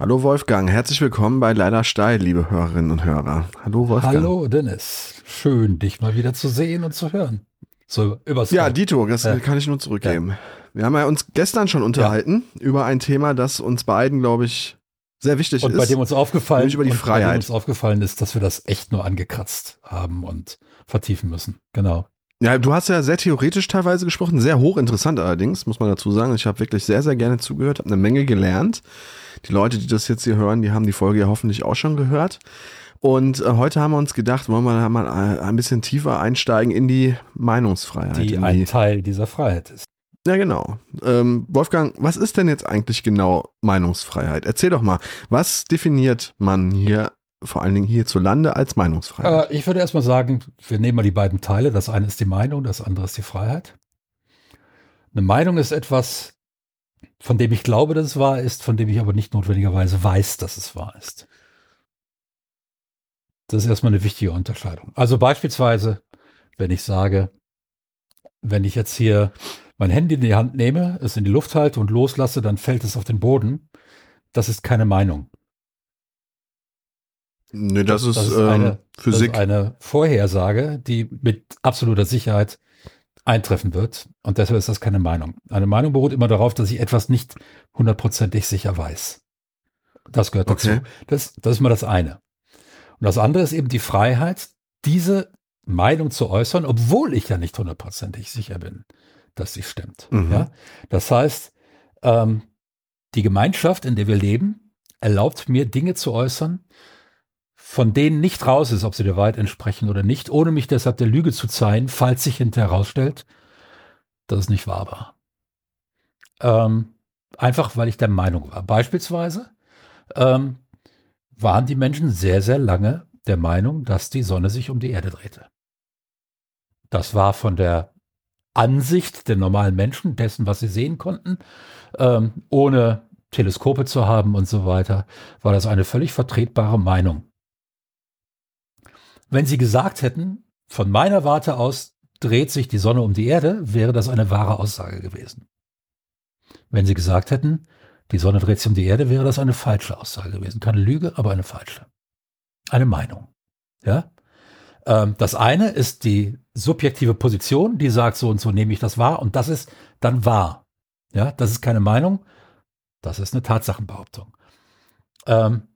Hallo Wolfgang, herzlich willkommen bei Leider Steil, liebe Hörerinnen und Hörer. Hallo Wolfgang. Hallo Dennis, schön dich mal wieder zu sehen und zu hören. So übers Ja, Dito, das ja. kann ich nur zurückgeben. Ja. Wir haben ja uns gestern schon unterhalten ja. über ein Thema, das uns beiden, glaube ich, sehr wichtig und ist. Und bei dem uns aufgefallen, über die Freiheit. Bei dem uns aufgefallen ist, dass wir das echt nur angekratzt haben und vertiefen müssen. Genau. Ja, du hast ja sehr theoretisch teilweise gesprochen, sehr hochinteressant allerdings, muss man dazu sagen. Ich habe wirklich sehr, sehr gerne zugehört, habe eine Menge gelernt. Die Leute, die das jetzt hier hören, die haben die Folge ja hoffentlich auch schon gehört. Und äh, heute haben wir uns gedacht, wollen wir mal ein bisschen tiefer einsteigen in die Meinungsfreiheit. Die ein die, Teil dieser Freiheit ist. Ja, genau. Ähm, Wolfgang, was ist denn jetzt eigentlich genau Meinungsfreiheit? Erzähl doch mal, was definiert man hier vor allen Dingen hierzulande als Meinungsfreiheit? Äh, ich würde erstmal sagen, wir nehmen mal die beiden Teile. Das eine ist die Meinung, das andere ist die Freiheit. Eine Meinung ist etwas, von dem ich glaube, dass es wahr ist, von dem ich aber nicht notwendigerweise weiß, dass es wahr ist. Das ist erstmal eine wichtige Unterscheidung. Also beispielsweise, wenn ich sage, wenn ich jetzt hier mein Handy in die Hand nehme, es in die Luft halte und loslasse, dann fällt es auf den Boden. Das ist keine Meinung. Nee, das, das, ist, das ist eine, ähm, Physik. Das ist eine Vorhersage, die mit absoluter Sicherheit eintreffen wird. Und deshalb ist das keine Meinung. Eine Meinung beruht immer darauf, dass ich etwas nicht hundertprozentig sicher weiß. Das gehört dazu. Okay. Das, das ist mal das eine. Und das andere ist eben die Freiheit, diese Meinung zu äußern, obwohl ich ja nicht hundertprozentig sicher bin, dass sie stimmt. Mhm. Ja? Das heißt, ähm, die Gemeinschaft, in der wir leben, erlaubt mir Dinge zu äußern, von denen nicht raus ist, ob sie der Wahrheit entsprechen oder nicht, ohne mich deshalb der Lüge zu zeigen, falls sich hinterher herausstellt, dass es nicht wahr war. Ähm, einfach, weil ich der Meinung war. Beispielsweise ähm, waren die Menschen sehr, sehr lange der Meinung, dass die Sonne sich um die Erde drehte. Das war von der Ansicht der normalen Menschen, dessen, was sie sehen konnten, ähm, ohne Teleskope zu haben und so weiter, war das eine völlig vertretbare Meinung. Wenn Sie gesagt hätten, von meiner Warte aus dreht sich die Sonne um die Erde, wäre das eine wahre Aussage gewesen. Wenn Sie gesagt hätten, die Sonne dreht sich um die Erde, wäre das eine falsche Aussage gewesen. Keine Lüge, aber eine falsche. Eine Meinung. Ja? Ähm, das eine ist die subjektive Position, die sagt, so und so nehme ich das wahr und das ist dann wahr. Ja, das ist keine Meinung, das ist eine Tatsachenbehauptung. Ähm,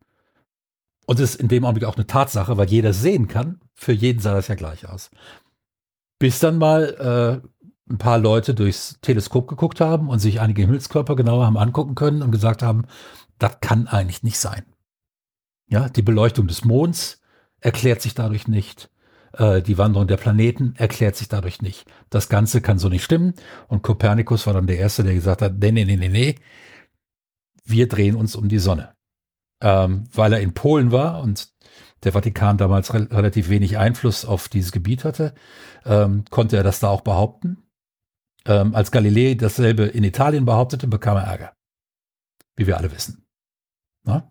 und es ist in dem Augenblick auch eine Tatsache, weil jeder sehen kann. Für jeden sah das ja gleich aus. Bis dann mal äh, ein paar Leute durchs Teleskop geguckt haben und sich einige Himmelskörper genauer haben angucken können und gesagt haben, das kann eigentlich nicht sein. Ja, die Beleuchtung des Monds erklärt sich dadurch nicht. Äh, die Wanderung der Planeten erklärt sich dadurch nicht. Das Ganze kann so nicht stimmen. Und Kopernikus war dann der Erste, der gesagt hat, nee, nee, nee, nee, nee, wir drehen uns um die Sonne ähm, weil er in Polen war und der Vatikan damals re relativ wenig Einfluss auf dieses Gebiet hatte, ähm, konnte er das da auch behaupten. Ähm, als Galilei dasselbe in Italien behauptete, bekam er Ärger. Wie wir alle wissen. Na?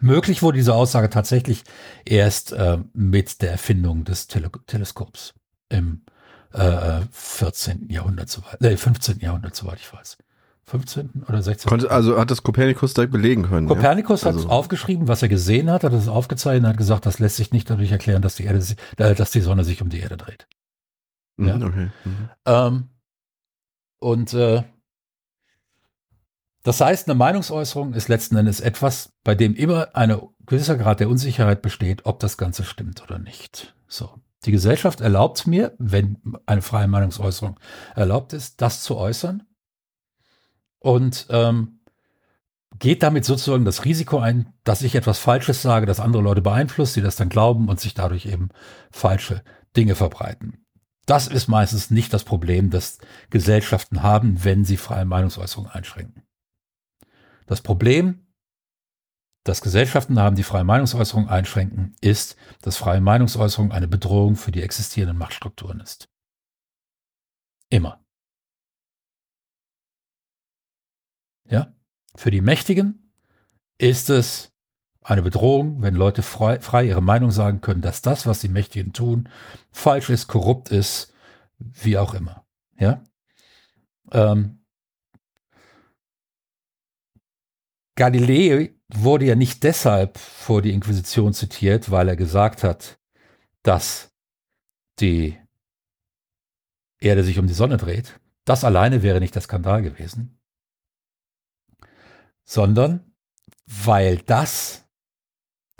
Möglich wurde diese Aussage tatsächlich erst äh, mit der Erfindung des Tele Teleskops im äh, 14. Jahrhundert, soweit, äh, 15. Jahrhundert, soweit ich weiß. 15. oder 16. Konnte, also hat das Kopernikus direkt belegen können. Kopernikus ja? hat also. aufgeschrieben, was er gesehen hat, hat es aufgezeichnet, hat gesagt, das lässt sich nicht dadurch erklären, dass die Erde, äh, dass die Sonne sich um die Erde dreht. Mhm, ja? okay. Mhm. Ähm, und äh, das heißt, eine Meinungsäußerung ist letzten Endes etwas, bei dem immer ein gewisser Grad der Unsicherheit besteht, ob das Ganze stimmt oder nicht. So. Die Gesellschaft erlaubt mir, wenn eine freie Meinungsäußerung erlaubt ist, das zu äußern und ähm, geht damit sozusagen das Risiko ein, dass ich etwas Falsches sage, das andere Leute beeinflusst, die das dann glauben und sich dadurch eben falsche Dinge verbreiten. Das ist meistens nicht das Problem, das Gesellschaften haben, wenn sie freie Meinungsäußerung einschränken. Das Problem, das Gesellschaften haben, die freie Meinungsäußerung einschränken, ist, dass freie Meinungsäußerung eine Bedrohung für die existierenden Machtstrukturen ist. Immer. Ja? Für die Mächtigen ist es eine Bedrohung, wenn Leute frei, frei, ihre Meinung sagen können, dass das, was die Mächtigen tun, falsch ist, korrupt ist, wie auch immer. Ja? Ähm, Galilei wurde ja nicht deshalb vor die Inquisition zitiert, weil er gesagt hat, dass die Erde sich um die Sonne dreht. Das alleine wäre nicht der Skandal gewesen, sondern weil das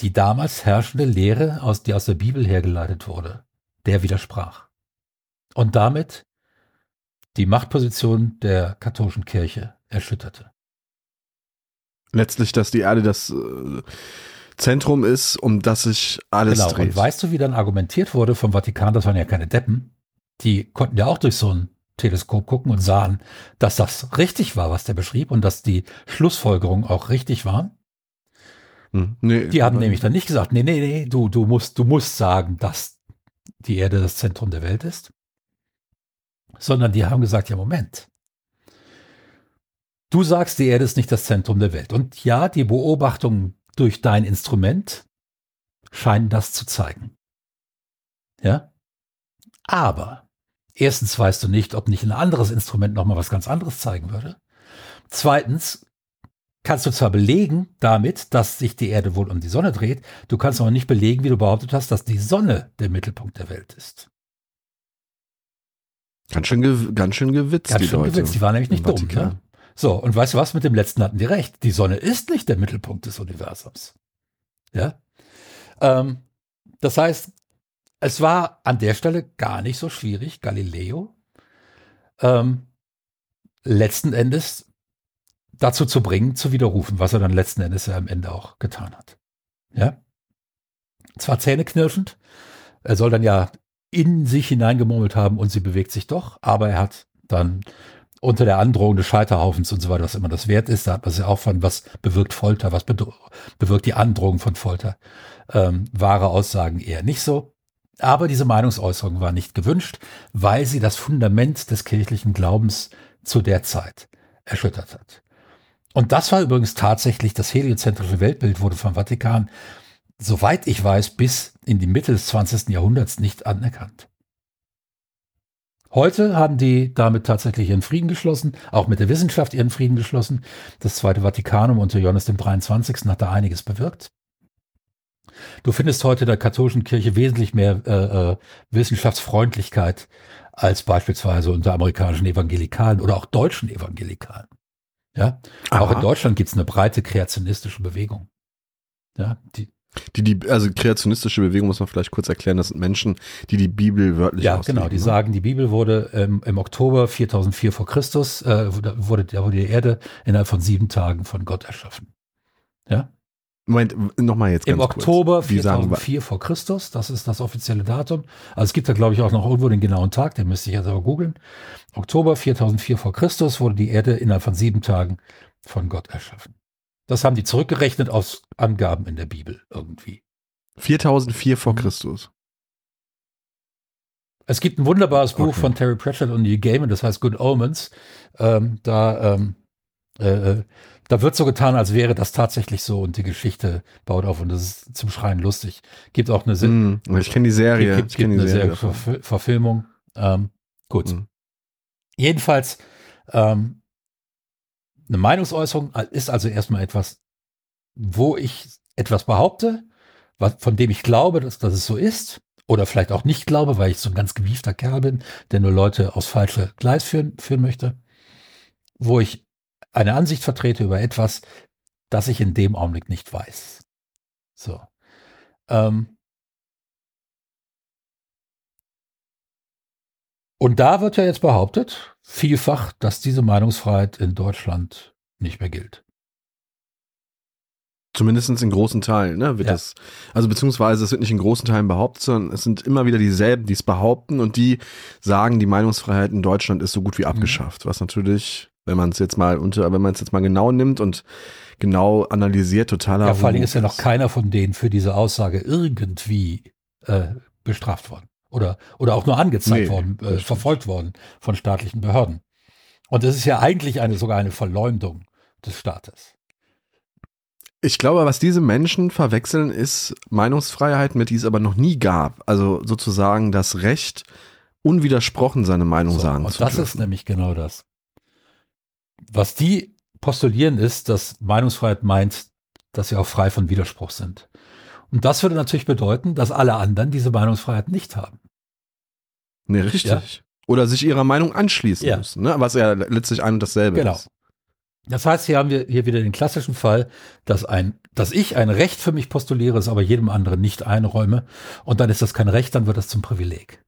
die damals herrschende Lehre, aus, die aus der Bibel hergeleitet wurde, der widersprach. Und damit die Machtposition der katholischen Kirche erschütterte. Letztlich, dass die Erde das äh, Zentrum ist, um das sich alles genau. dreht. Und weißt du, wie dann argumentiert wurde vom Vatikan? Das waren ja keine Deppen. Die konnten ja auch durch so ein Teleskop gucken und sahen, dass das richtig war, was der beschrieb und dass die Schlussfolgerungen auch richtig waren. Hm, nee, die haben nämlich dann nicht gesagt, nee, nee, nee, du, du musst, du musst sagen, dass die Erde das Zentrum der Welt ist, sondern die haben gesagt, ja, Moment. Du sagst, die Erde ist nicht das Zentrum der Welt. Und ja, die Beobachtungen durch dein Instrument scheinen das zu zeigen. Ja? Aber erstens weißt du nicht, ob nicht ein anderes Instrument nochmal was ganz anderes zeigen würde. Zweitens kannst du zwar belegen damit, dass sich die Erde wohl um die Sonne dreht, du kannst aber nicht belegen, wie du behauptet hast, dass die Sonne der Mittelpunkt der Welt ist. Ganz schön, ganz schön gewitzt, ganz die schön Leute. Gewitzt. Die waren nämlich nicht dumm. Ne? So, und weißt du was, mit dem letzten hatten die recht. Die Sonne ist nicht der Mittelpunkt des Universums. Ja. Ähm, das heißt, es war an der Stelle gar nicht so schwierig, Galileo ähm, letzten Endes dazu zu bringen, zu widerrufen, was er dann letzten Endes ja am Ende auch getan hat. Ja. Zwar zähneknirschend, er soll dann ja in sich hineingemurmelt haben und sie bewegt sich doch, aber er hat dann unter der Androhung des Scheiterhaufens und so weiter, was immer das wert ist, da hat man ja auch von, was bewirkt Folter, was bewirkt die Androhung von Folter. Ähm, wahre Aussagen eher nicht so. Aber diese Meinungsäußerung war nicht gewünscht, weil sie das Fundament des kirchlichen Glaubens zu der Zeit erschüttert hat. Und das war übrigens tatsächlich das heliozentrische Weltbild wurde vom Vatikan, soweit ich weiß, bis in die Mitte des 20. Jahrhunderts nicht anerkannt. Heute haben die damit tatsächlich ihren Frieden geschlossen, auch mit der Wissenschaft ihren Frieden geschlossen. Das Zweite Vatikanum unter Johannes dem 23. hat da einiges bewirkt. Du findest heute in der katholischen Kirche wesentlich mehr äh, äh, Wissenschaftsfreundlichkeit als beispielsweise unter amerikanischen Evangelikalen oder auch deutschen Evangelikalen. Ja, Aha. auch in Deutschland gibt es eine breite kreationistische Bewegung. Ja, die, die, die, also kreationistische Bewegung muss man vielleicht kurz erklären, das sind Menschen, die die Bibel wörtlich Ja, genau, die ne? sagen, die Bibel wurde ähm, im Oktober 4004 vor Christus, äh, wurde, da wurde die Erde innerhalb von sieben Tagen von Gott erschaffen. Ja? Moment, nochmal jetzt Im Oktober kurz. 4004 vor Christus, das ist das offizielle Datum. Also es gibt da glaube ich auch noch irgendwo den genauen Tag, den müsste ich jetzt aber googeln. Oktober 4004 vor Christus wurde die Erde innerhalb von sieben Tagen von Gott erschaffen. Das haben die zurückgerechnet aus Angaben in der Bibel irgendwie. 4004 vor mhm. Christus. Es gibt ein wunderbares Buch okay. von Terry Pratchett und Neil Gaiman, das heißt Good Omens. Ähm, da, ähm, äh, äh, da wird so getan, als wäre das tatsächlich so und die Geschichte baut auf und das ist zum Schreien lustig. Gibt auch eine, mm, ich kenne die Serie, gibt, ich gibt eine die Serie, Serie Verfilmung. Ähm, gut. Mm. Jedenfalls ähm, eine Meinungsäußerung ist also erstmal etwas, wo ich etwas behaupte, was, von dem ich glaube, dass, dass es so ist, oder vielleicht auch nicht glaube, weil ich so ein ganz gewiefter Kerl bin, der nur Leute aus falsche Gleis führen, führen möchte, wo ich eine Ansicht vertrete über etwas, das ich in dem Augenblick nicht weiß. So. Ähm, Und da wird ja jetzt behauptet, vielfach, dass diese Meinungsfreiheit in Deutschland nicht mehr gilt. Zumindest in großen Teilen, ne? Wird ja. das, also beziehungsweise es wird nicht in großen Teilen behauptet, sondern es sind immer wieder dieselben, die es behaupten und die sagen, die Meinungsfreiheit in Deutschland ist so gut wie abgeschafft. Mhm. Was natürlich, wenn man es jetzt mal unter, wenn man es jetzt mal genau nimmt und genau analysiert, totaler. Ja, vor allem ist ja noch keiner von denen für diese Aussage irgendwie äh, bestraft worden oder, oder auch nur angezeigt nee, worden, äh, verfolgt worden von staatlichen Behörden. Und das ist ja eigentlich eine, sogar eine Verleumdung des Staates. Ich glaube, was diese Menschen verwechseln, ist Meinungsfreiheit, mit die es aber noch nie gab. Also sozusagen das Recht, unwidersprochen seine Meinung so, sagen und zu das ist nämlich genau das. Was die postulieren ist, dass Meinungsfreiheit meint, dass sie auch frei von Widerspruch sind. Und das würde natürlich bedeuten, dass alle anderen diese Meinungsfreiheit nicht haben. Nee, richtig. Ja? Oder sich ihrer Meinung anschließen ja. müssen, ne? was ja letztlich ein und dasselbe genau. ist. Das heißt, hier haben wir hier wieder den klassischen Fall, dass ein, dass ich ein Recht für mich postuliere, es aber jedem anderen nicht einräume. Und dann ist das kein Recht, dann wird das zum Privileg.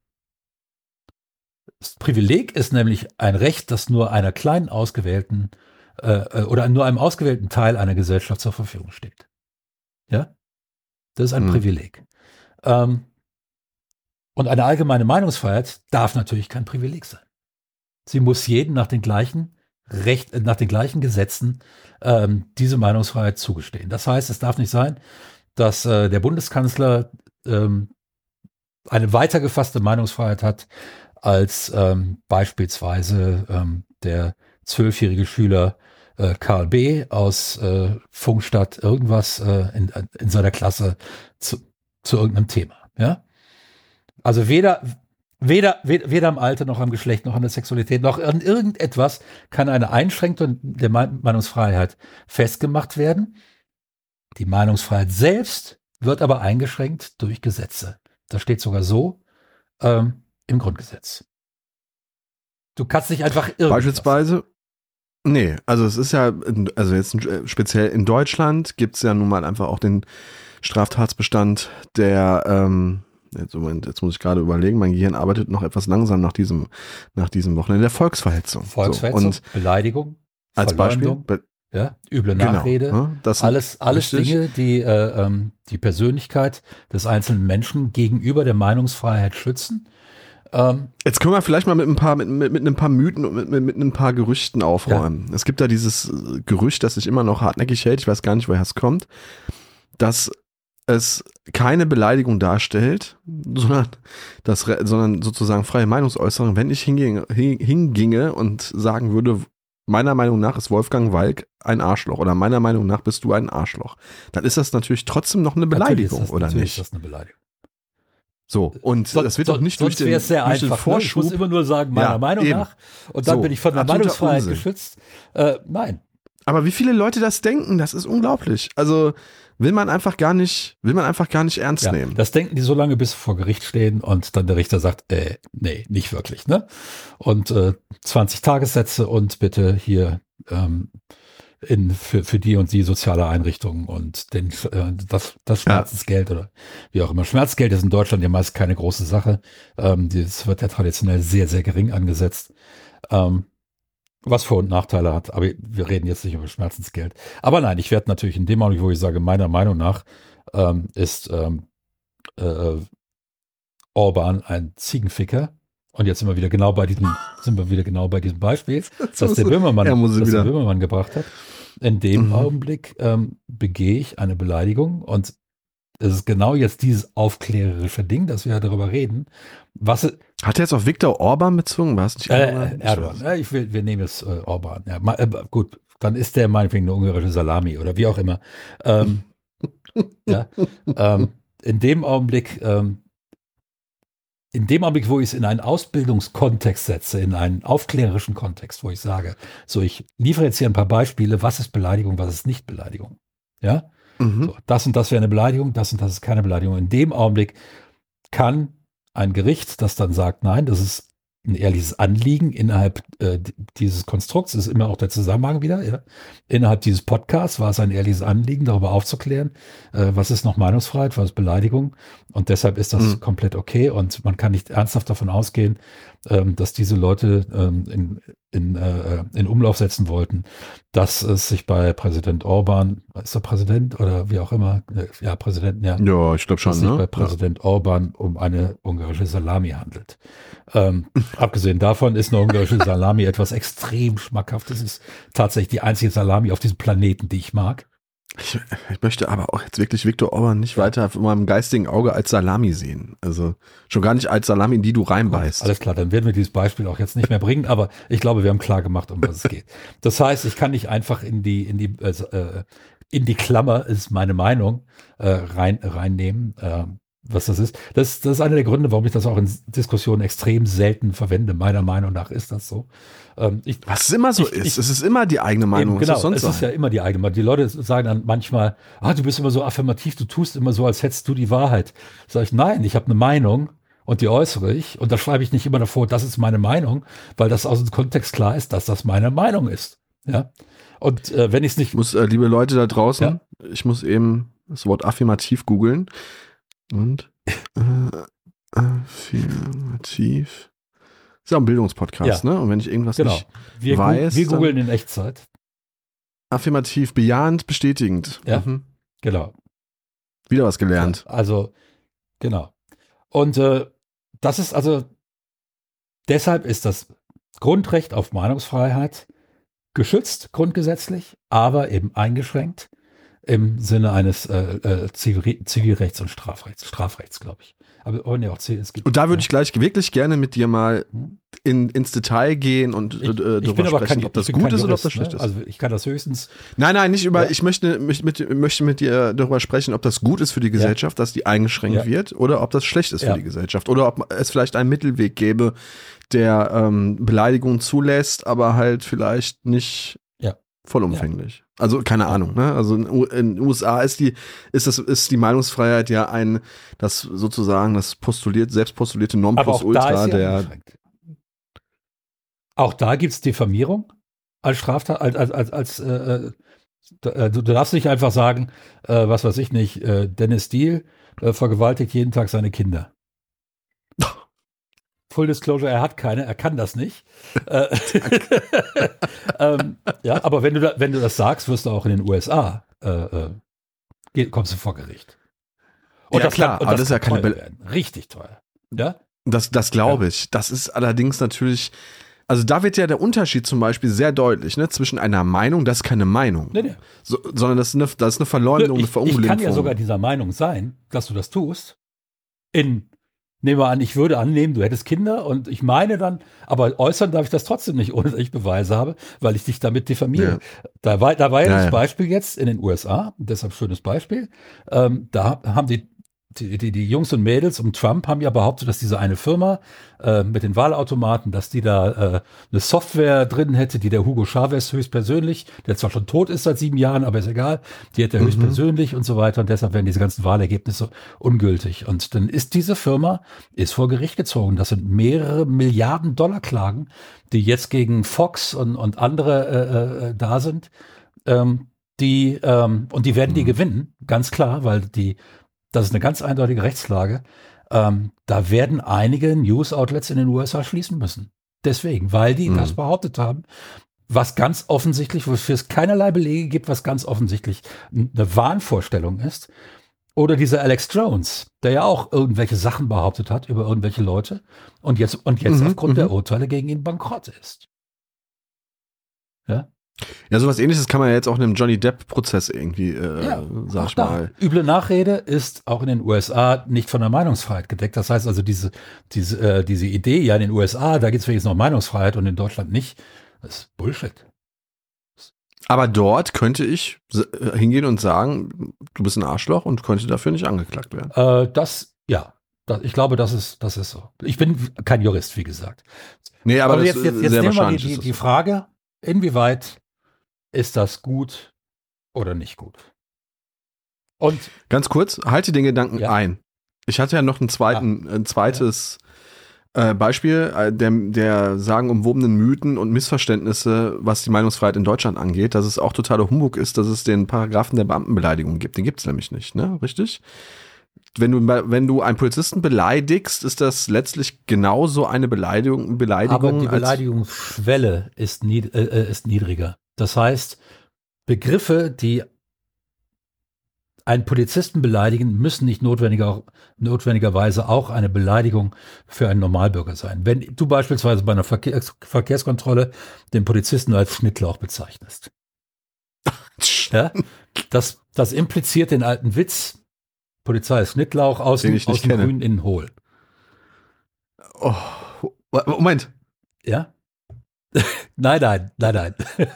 Das Privileg ist nämlich ein Recht, das nur einer kleinen ausgewählten äh, äh, oder nur einem ausgewählten Teil einer Gesellschaft zur Verfügung steht. Ja? Das ist ein hm. Privileg. Ähm, und eine allgemeine Meinungsfreiheit darf natürlich kein Privileg sein. Sie muss jeden nach den gleichen Recht, äh, nach den gleichen Gesetzen ähm, diese Meinungsfreiheit zugestehen. Das heißt, es darf nicht sein, dass äh, der Bundeskanzler ähm, eine weiter gefasste Meinungsfreiheit hat als ähm, beispielsweise ähm, der zwölfjährige Schüler äh, Karl B. aus äh, Funkstadt irgendwas äh, in, in seiner Klasse zu, zu irgendeinem Thema. Ja? Also weder, weder, weder am Alter noch am Geschlecht noch an der Sexualität noch an irgendetwas kann eine Einschränkung der Meinungsfreiheit festgemacht werden. Die Meinungsfreiheit selbst wird aber eingeschränkt durch Gesetze. Das steht sogar so ähm, im Grundgesetz. Du kannst nicht einfach irgendwas. Beispielsweise, nee, also es ist ja, also jetzt speziell in Deutschland gibt es ja nun mal einfach auch den Straftatsbestand der, ähm, jetzt, jetzt muss ich gerade überlegen, mein Gehirn arbeitet noch etwas langsam nach diesem, nach diesem Wochenende, der Volksverhetzung. Volksverhetzung, so, und Beleidigung, als Beispiel, Be ja, üble Nachrede, genau, das alles, alles Dinge, die äh, ähm, die Persönlichkeit des einzelnen Menschen gegenüber der Meinungsfreiheit schützen ähm, Jetzt können wir vielleicht mal mit ein paar, mit, mit, mit ein paar Mythen und mit, mit, mit ein paar Gerüchten aufräumen. Ja. Es gibt da dieses äh, Gerücht, das sich immer noch hartnäckig hält, ich weiß gar nicht, woher es kommt, dass es keine Beleidigung darstellt, sondern, das, sondern sozusagen freie Meinungsäußerung, wenn ich hinginge, hinginge und sagen würde, meiner Meinung nach ist Wolfgang Walk ein Arschloch oder meiner Meinung nach bist du ein Arschloch, dann ist das natürlich trotzdem noch eine Beleidigung, das, oder nicht? Ist das eine Beleidigung. So, und so, das wird so, doch nicht durch den, durch sehr einfach, den Vorschub. Ne? Ich muss immer nur sagen, meiner ja, Meinung eben. nach. Und dann so, bin ich von der Meinungsfreiheit Unsinn. geschützt. Äh, nein. Aber wie viele Leute das denken, das ist unglaublich. Also will man einfach gar nicht, will man einfach gar nicht ernst ja, nehmen. Das denken die so lange, bis sie vor Gericht stehen und dann der Richter sagt, äh, nee, nicht wirklich, ne? Und äh, 20 Tagessätze und bitte hier ähm, in, für, für die und die soziale Einrichtungen und den, äh, das, das Schmerzensgeld ja. oder wie auch immer. Schmerzgeld ist in Deutschland ja meist keine große Sache. Ähm, das wird ja traditionell sehr, sehr gering angesetzt. Ähm, was Vor- und Nachteile hat. Aber wir reden jetzt nicht über Schmerzensgeld. Aber nein, ich werde natürlich in dem Augenblick, wo ich sage, meiner Meinung nach ähm, ist ähm, äh, Orban ein Ziegenficker. Und jetzt sind wir wieder genau bei diesem, sind wir wieder genau bei diesem Beispiel, das, der Böhmermann, das der Böhmermann gebracht hat. In dem mhm. Augenblick ähm, begehe ich eine Beleidigung und es ist genau jetzt dieses aufklärerische Ding, dass wir darüber reden. Was hat er jetzt auf Viktor Orban bezogen? War es nicht äh, Erdogan? Ja, ich will, wir nehmen es äh, Orban. Ja, ma, äh, gut, dann ist der meinetwegen eine ungarische Salami oder wie auch immer. Ähm, ja, ähm, in dem Augenblick ähm, in dem Augenblick, wo ich es in einen Ausbildungskontext setze, in einen aufklärerischen Kontext, wo ich sage, so, ich liefere jetzt hier ein paar Beispiele, was ist Beleidigung, was ist nicht Beleidigung. Ja? Mhm. So, das und das wäre eine Beleidigung, das und das ist keine Beleidigung. In dem Augenblick kann ein Gericht, das dann sagt, nein, das ist ein ehrliches Anliegen innerhalb äh, dieses Konstrukts, ist immer auch der Zusammenhang wieder. Ja. Innerhalb dieses Podcasts war es ein ehrliches Anliegen, darüber aufzuklären, äh, was ist noch Meinungsfreiheit, was ist Beleidigung. Und deshalb ist das mhm. komplett okay und man kann nicht ernsthaft davon ausgehen, ähm, dass diese Leute ähm, in, in, äh, in Umlauf setzen wollten, dass es sich bei Präsident Orban, ist er Präsident oder wie auch immer, äh, ja, Präsident, ja. Ja, ich glaube schon. Dass es sich ne? bei Präsident ja. Orban um eine ungarische Salami handelt. Ähm, abgesehen davon ist eine ungarische Salami etwas extrem schmackhaftes. Es ist tatsächlich die einzige Salami auf diesem Planeten, die ich mag. Ich, ich, möchte aber auch jetzt wirklich Viktor Orban nicht weiter von meinem geistigen Auge als Salami sehen. Also schon gar nicht als Salami, in die du reinbeißt. Alles klar, dann werden wir dieses Beispiel auch jetzt nicht mehr bringen, aber ich glaube, wir haben klar gemacht, um was es geht. Das heißt, ich kann nicht einfach in die, in die, äh, in die Klammer, ist meine Meinung, äh, rein, reinnehmen. Äh, was das ist. Das, das ist einer der Gründe, warum ich das auch in Diskussionen extrem selten verwende. Meiner Meinung nach ist das so. Ähm, ich, was immer so ich, ist. Ich, es ist immer die eigene Meinung. Eben, genau, es ist ja immer die eigene Meinung. Die Leute sagen dann manchmal, ah, du bist immer so affirmativ, du tust immer so, als hättest du die Wahrheit. Sag ich, nein, ich habe eine Meinung und die äußere ich. Und da schreibe ich nicht immer davor, das ist meine Meinung, weil das aus dem Kontext klar ist, dass das meine Meinung ist. Ja. Und äh, wenn ich es nicht. Muss, äh, liebe Leute da draußen, ja? ich muss eben das Wort affirmativ googeln. Und äh, affirmativ. Ist ja ein Bildungspodcast, ja. ne? Und wenn ich irgendwas genau. nicht wir weiß. Wir googeln in Echtzeit. Affirmativ, bejahend, bestätigend. Ja. Mhm. Genau. Wieder was gelernt. Ja, also, genau. Und äh, das ist also, deshalb ist das Grundrecht auf Meinungsfreiheit geschützt grundgesetzlich, aber eben eingeschränkt im Sinne eines äh, äh, Zivilrechts und Strafrechts, Strafrechts, glaube ich. Aber oh, nee, auch es gibt, und da würde ja. ich gleich wirklich gerne mit dir mal hm? in, ins Detail gehen und ich, äh, darüber sprechen, kein, ob das gut ist Jurist, oder ob das schlecht ne? ist. Also ich kann das höchstens. Nein, nein, nicht über. Ja. Ich möchte mit, mit, möchte mit dir darüber sprechen, ob das gut ist für die Gesellschaft, ja. dass die eingeschränkt wird, oder ob das schlecht ist für die Gesellschaft, oder ob es vielleicht einen Mittelweg gäbe, der ähm, Beleidigungen zulässt, aber halt vielleicht nicht vollumfänglich. Also keine Ahnung, ne? Also in, den USA ist die, ist das, ist die Meinungsfreiheit ja ein, das sozusagen das postuliert, selbst postulierte Nonplusultra der. Auch da gibt es Diffamierung als Straftat, als, als, als, als äh, äh, du, du, darfst nicht einfach sagen, äh, was weiß ich nicht, äh, Dennis Deal äh, vergewaltigt jeden Tag seine Kinder. Full Disclosure, er hat keine, er kann das nicht. Äh, ähm, ja, aber wenn du, da, wenn du das sagst, wirst du auch in den USA, äh, äh, kommst du vor Gericht. Und ja, klar, kann, aber das, das ist ja keine werden. Richtig teuer. Ja? Das, das glaube ja. ich. Das ist allerdings natürlich, also da wird ja der Unterschied zum Beispiel sehr deutlich, ne, zwischen einer Meinung, das ist keine Meinung, nee, nee. So, sondern das ist eine, das ist eine Verleumdung, eine Verunglimpfung. Ich kann ja sogar dieser Meinung sein, dass du das tust, in Nehmen wir an, ich würde annehmen, du hättest Kinder und ich meine dann, aber äußern darf ich das trotzdem nicht, ohne dass ich Beweise habe, weil ich dich damit diffamiere. Ja. Da war, da war ja, ja das Beispiel jetzt in den USA, deshalb schönes Beispiel. Ähm, da haben die die, die, die Jungs und Mädels um Trump haben ja behauptet, dass diese eine Firma äh, mit den Wahlautomaten, dass die da äh, eine Software drin hätte, die der Hugo Chavez höchstpersönlich, der zwar schon tot ist seit sieben Jahren, aber ist egal, die hätte er mhm. höchstpersönlich und so weiter und deshalb werden diese ganzen Wahlergebnisse ungültig. Und dann ist diese Firma, ist vor Gericht gezogen. Das sind mehrere Milliarden Dollar Klagen, die jetzt gegen Fox und, und andere äh, äh, da sind. Ähm, die ähm, und die werden die mhm. gewinnen, ganz klar, weil die das ist eine ganz eindeutige Rechtslage. Ähm, da werden einige News-Outlets in den USA schließen müssen. Deswegen, weil die mhm. das behauptet haben, was ganz offensichtlich, wofür es keinerlei Belege gibt, was ganz offensichtlich eine Wahnvorstellung ist. Oder dieser Alex Jones, der ja auch irgendwelche Sachen behauptet hat über irgendwelche Leute und jetzt, und jetzt mhm, aufgrund der mhm. Urteile gegen ihn bankrott ist. Ja? Sowas ähnliches kann man ja jetzt auch in einem Johnny Depp-Prozess irgendwie, äh, ja, sag ich mal. Üble Nachrede ist auch in den USA nicht von der Meinungsfreiheit gedeckt. Das heißt also, diese, diese, äh, diese Idee, ja, in den USA, da gibt es wenigstens noch Meinungsfreiheit und in Deutschland nicht, das ist Bullshit. Aber dort könnte ich äh, hingehen und sagen, du bist ein Arschloch und könnte dafür nicht angeklagt werden. Äh, das, ja. Das, ich glaube, das ist, das ist so. Ich bin kein Jurist, wie gesagt. Nee, aber, aber jetzt, jetzt, jetzt nehmen wir die, die, die Frage, inwieweit ist das gut oder nicht gut? Und ganz kurz, halte den Gedanken ja. ein. Ich hatte ja noch einen zweiten, ah. ein zweites ja. äh, Beispiel äh, der, der sagenumwobenen Mythen und Missverständnisse, was die Meinungsfreiheit in Deutschland angeht, dass es auch totaler Humbug ist, dass es den Paragraphen der Beamtenbeleidigung gibt. Den gibt es nämlich nicht, ne? Richtig? Wenn du, wenn du einen Polizisten beleidigst, ist das letztlich genauso eine Beleidigung. Beleidigung Aber die Beleidigungsschwelle ist, nied, äh, äh ist niedriger. Das heißt, Begriffe, die einen Polizisten beleidigen, müssen nicht notwendiger, notwendigerweise auch eine Beleidigung für einen Normalbürger sein. Wenn du beispielsweise bei einer Verkehrs Verkehrskontrolle den Polizisten als Schnittlauch bezeichnest. ja, das, das impliziert den alten Witz, Polizei ist Schnittlauch, außen, außen grün, innen hohl. Oh, Moment. Ja? Nein, nein, nein, nein.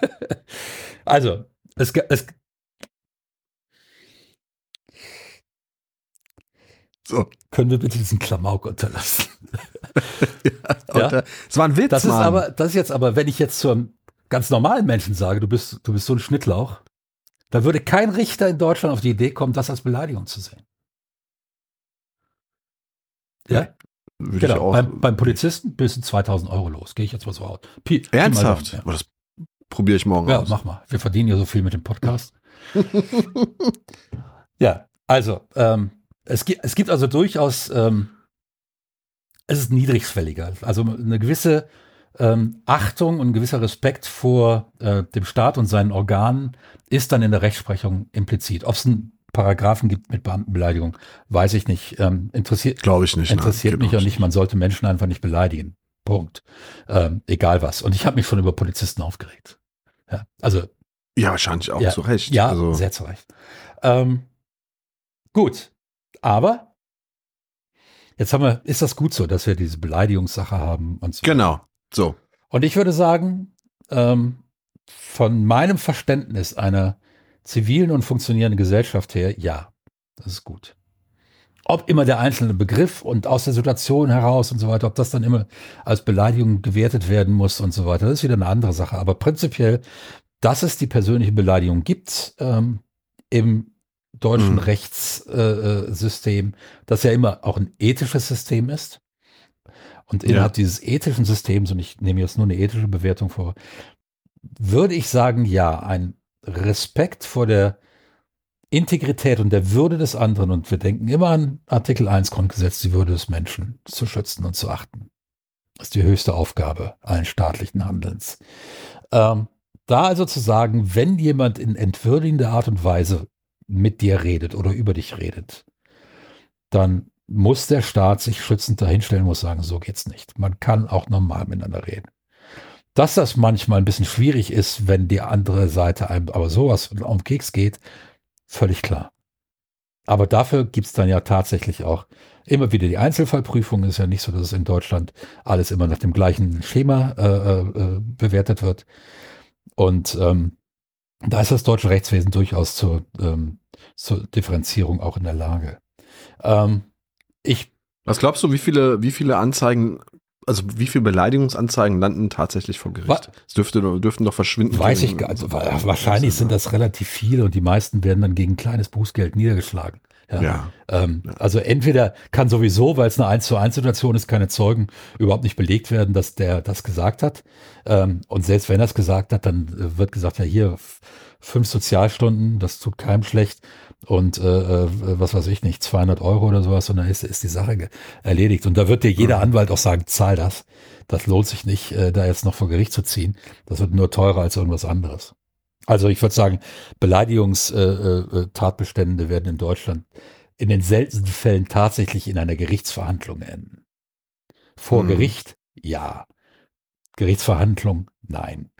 also, es, es So. Können wir bitte diesen Klamauk unterlassen? ja, ja? Es war ein Witz, das Mann. ist aber, das ist jetzt aber, wenn ich jetzt zu einem ganz normalen Menschen sage, du bist, du bist so ein Schnittlauch, da würde kein Richter in Deutschland auf die Idee kommen, das als Beleidigung zu sehen. Ja? Würde genau. Beim, beim, Polizisten bist du 2000 Euro los. Gehe ich jetzt mal so aus. Pi Ernsthaft? Mal, ja. Das probiere ich morgen ja, aus. Ja, mach mal. Wir verdienen ja so viel mit dem Podcast. ja, also, ähm, es, gibt, es gibt also durchaus, ähm, es ist niedrigschwelliger. Also eine gewisse ähm, Achtung und ein gewisser Respekt vor äh, dem Staat und seinen Organen ist dann in der Rechtsprechung implizit. Ob es einen Paragraphen gibt mit Beamtenbeleidigung, weiß ich nicht. Ähm, interessiert glaube ich nicht. Interessiert nein, mich auch nicht. Man sollte Menschen einfach nicht beleidigen. Punkt. Ähm, egal was. Und ich habe mich schon über Polizisten aufgeregt. Ja, also ja, wahrscheinlich auch ja, zu Recht. Ja, also. sehr zu Recht. Ähm, gut, aber jetzt haben wir, ist das gut so, dass wir diese Beleidigungssache haben und so. Genau, so. Und ich würde sagen, ähm, von meinem Verständnis einer zivilen und funktionierenden Gesellschaft her, ja, das ist gut. Ob immer der einzelne Begriff und aus der Situation heraus und so weiter, ob das dann immer als Beleidigung gewertet werden muss und so weiter, das ist wieder eine andere Sache. Aber prinzipiell, dass es die persönliche Beleidigung gibt ähm, im deutschen mhm. Rechtssystem, äh, das ja immer auch ein ethisches System ist. Und innerhalb ja. dieses ethischen Systems, und ich nehme jetzt nur eine ethische Bewertung vor, würde ich sagen, ja, ein Respekt vor der Integrität und der Würde des anderen. Und wir denken immer an Artikel 1 Grundgesetz, die Würde des Menschen zu schützen und zu achten. Das ist die höchste Aufgabe allen staatlichen Handelns. Ähm, da also zu sagen, wenn jemand in entwürdigender Art und Weise mit dir redet oder über dich redet, dann muss der Staat sich schützend dahinstellen, muss sagen, so geht's nicht. Man kann auch normal miteinander reden. Dass das manchmal ein bisschen schwierig ist, wenn die andere Seite einem aber sowas um Keks geht, völlig klar. Aber dafür gibt's dann ja tatsächlich auch immer wieder die Einzelfallprüfung. Es ist ja nicht so, dass es in Deutschland alles immer nach dem gleichen Schema äh, äh, äh, bewertet wird. Und ähm, da ist das deutsche Rechtswesen durchaus zur, ähm, zur Differenzierung auch in der Lage. Ähm, ich was glaubst du, wie viele, wie viele Anzeigen also wie viele Beleidigungsanzeigen landen tatsächlich vor Gericht? Es dürfte, dürften doch verschwinden. Weiß ich gar also Wahrscheinlich sind das relativ viele und die meisten werden dann gegen kleines Bußgeld niedergeschlagen. Ja. ja. Ähm, ja. Also entweder kann sowieso, weil es eine 1 zu 1 Situation ist, keine Zeugen überhaupt nicht belegt werden, dass der das gesagt hat. Ähm, und selbst wenn er es gesagt hat, dann äh, wird gesagt, ja hier fünf Sozialstunden, das tut keinem schlecht und äh, äh was weiß ich nicht, 200 Euro oder sowas und dann ist, ist die Sache erledigt. Und da wird dir jeder Anwalt auch sagen, zahl das. Das lohnt sich nicht, äh, da jetzt noch vor Gericht zu ziehen. Das wird nur teurer als irgendwas anderes. Also ich würde sagen, Beleidigungstatbestände äh, äh, werden in Deutschland in den seltensten Fällen tatsächlich in einer Gerichtsverhandlung enden. Vor hm. Gericht, ja. Gerichtsverhandlung, nein.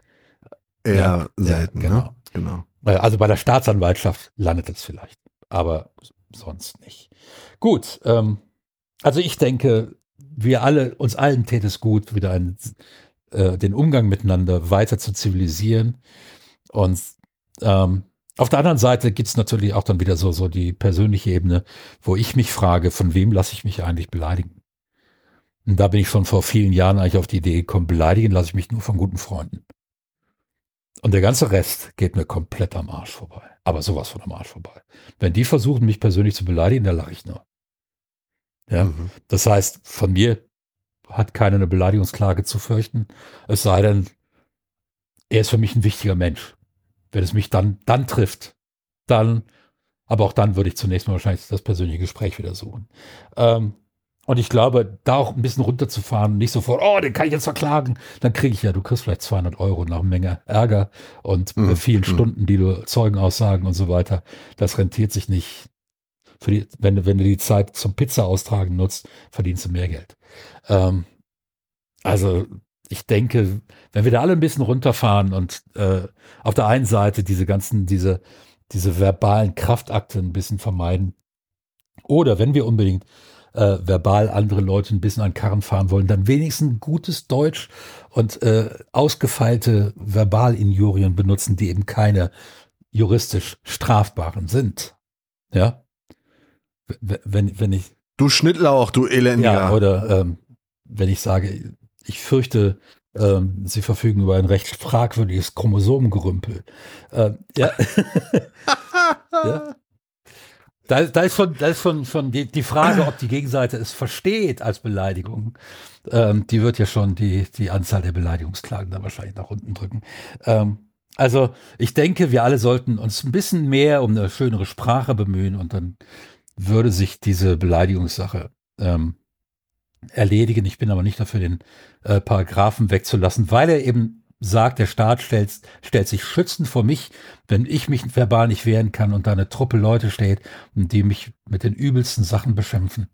Eher ja, selten, ja, genau. Ne? Genau. Also bei der Staatsanwaltschaft landet es vielleicht, aber sonst nicht. Gut, ähm, also ich denke, wir alle, uns allen täte es gut, wieder einen, äh, den Umgang miteinander weiter zu zivilisieren. Und ähm, auf der anderen Seite gibt es natürlich auch dann wieder so, so die persönliche Ebene, wo ich mich frage, von wem lasse ich mich eigentlich beleidigen? Und da bin ich schon vor vielen Jahren eigentlich auf die Idee gekommen, beleidigen lasse ich mich nur von guten Freunden. Und der ganze Rest geht mir komplett am Arsch vorbei. Aber sowas von am Arsch vorbei. Wenn die versuchen, mich persönlich zu beleidigen, dann lache ich nur. Ja, mhm. das heißt, von mir hat keiner eine Beleidigungsklage zu fürchten. Es sei denn, er ist für mich ein wichtiger Mensch. Wenn es mich dann, dann trifft, dann, aber auch dann würde ich zunächst mal wahrscheinlich das persönliche Gespräch wieder suchen. Ähm, und ich glaube, da auch ein bisschen runterzufahren, nicht sofort, oh, den kann ich jetzt verklagen. Dann kriege ich ja, du kriegst vielleicht 200 Euro nach einer Menge Ärger und mhm. vielen mhm. Stunden, die du Zeugenaussagen und so weiter. Das rentiert sich nicht. Für die, wenn, du, wenn du die Zeit zum Pizza austragen nutzt, verdienst du mehr Geld. Ähm, also ich denke, wenn wir da alle ein bisschen runterfahren und äh, auf der einen Seite diese ganzen, diese, diese verbalen Kraftakte ein bisschen vermeiden, oder wenn wir unbedingt äh, verbal andere Leute ein bisschen an Karren fahren wollen, dann wenigstens gutes Deutsch und äh, ausgefeilte Verbalinjurien benutzen, die eben keine juristisch strafbaren sind. Ja. Wenn, wenn ich. Du Schnittlauch, du Elendiger. Ja, oder ähm, wenn ich sage, ich fürchte, ähm, sie verfügen über ein recht fragwürdiges Chromosomengerümpel. Ähm, ja. ja. Da, da, ist schon, da ist schon, schon die, die Frage, ob die Gegenseite es versteht als Beleidigung. Ähm, die wird ja schon die, die Anzahl der Beleidigungsklagen da wahrscheinlich nach unten drücken. Ähm, also ich denke, wir alle sollten uns ein bisschen mehr um eine schönere Sprache bemühen und dann würde sich diese Beleidigungssache ähm, erledigen. Ich bin aber nicht dafür, den äh, Paragraphen wegzulassen, weil er eben sagt, der Staat stellt, stellt sich schützend vor mich, wenn ich mich verbal nicht wehren kann und da eine Truppe Leute steht, die mich mit den übelsten Sachen beschimpfen.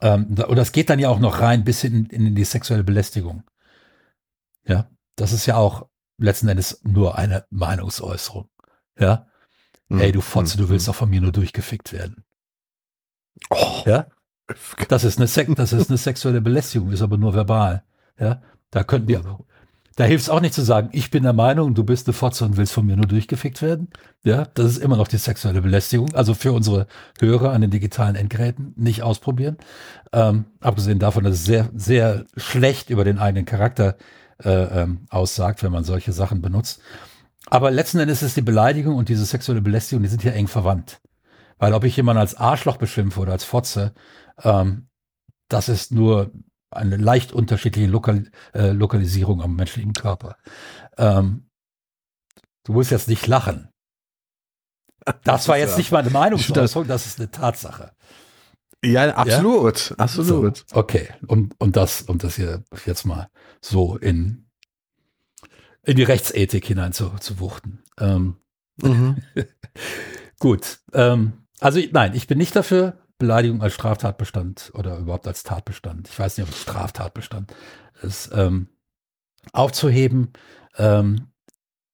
Ähm, und das geht dann ja auch noch rein bis in, in die sexuelle Belästigung. Ja, das ist ja auch letzten Endes nur eine Meinungsäußerung. Ja, mhm. hey, du Fotze, du willst mhm. doch von mir nur durchgefickt werden. Oh. Ja? Das ist, eine das ist eine sexuelle Belästigung, ist aber nur verbal. Ja? Da könnten wir, da hilft es auch nicht zu sagen, ich bin der Meinung, du bist eine Fotze und willst von mir nur durchgefickt werden. Ja, das ist immer noch die sexuelle Belästigung. Also für unsere Hörer an den digitalen Endgeräten nicht ausprobieren. Ähm, abgesehen davon, dass es sehr, sehr schlecht über den eigenen Charakter äh, ähm, aussagt, wenn man solche Sachen benutzt. Aber letzten Endes ist die Beleidigung und diese sexuelle Belästigung, die sind ja eng verwandt. Weil ob ich jemanden als Arschloch beschimpfe oder als Fotze, ähm, das ist nur eine leicht unterschiedliche Lokal äh, Lokalisierung am menschlichen Körper. Ähm, du musst jetzt nicht lachen. Das war jetzt nicht meine Meinungsäußerung, das ist eine Tatsache. Ja, absolut, ja? absolut. So, okay, und, und das, um das hier jetzt mal so in, in die Rechtsethik hinein zu, zu wuchten. Ähm, mhm. Gut, ähm, also nein, ich bin nicht dafür, Beleidigung als Straftatbestand oder überhaupt als Tatbestand, ich weiß nicht, ob es Straftatbestand ist, ähm, aufzuheben, ähm,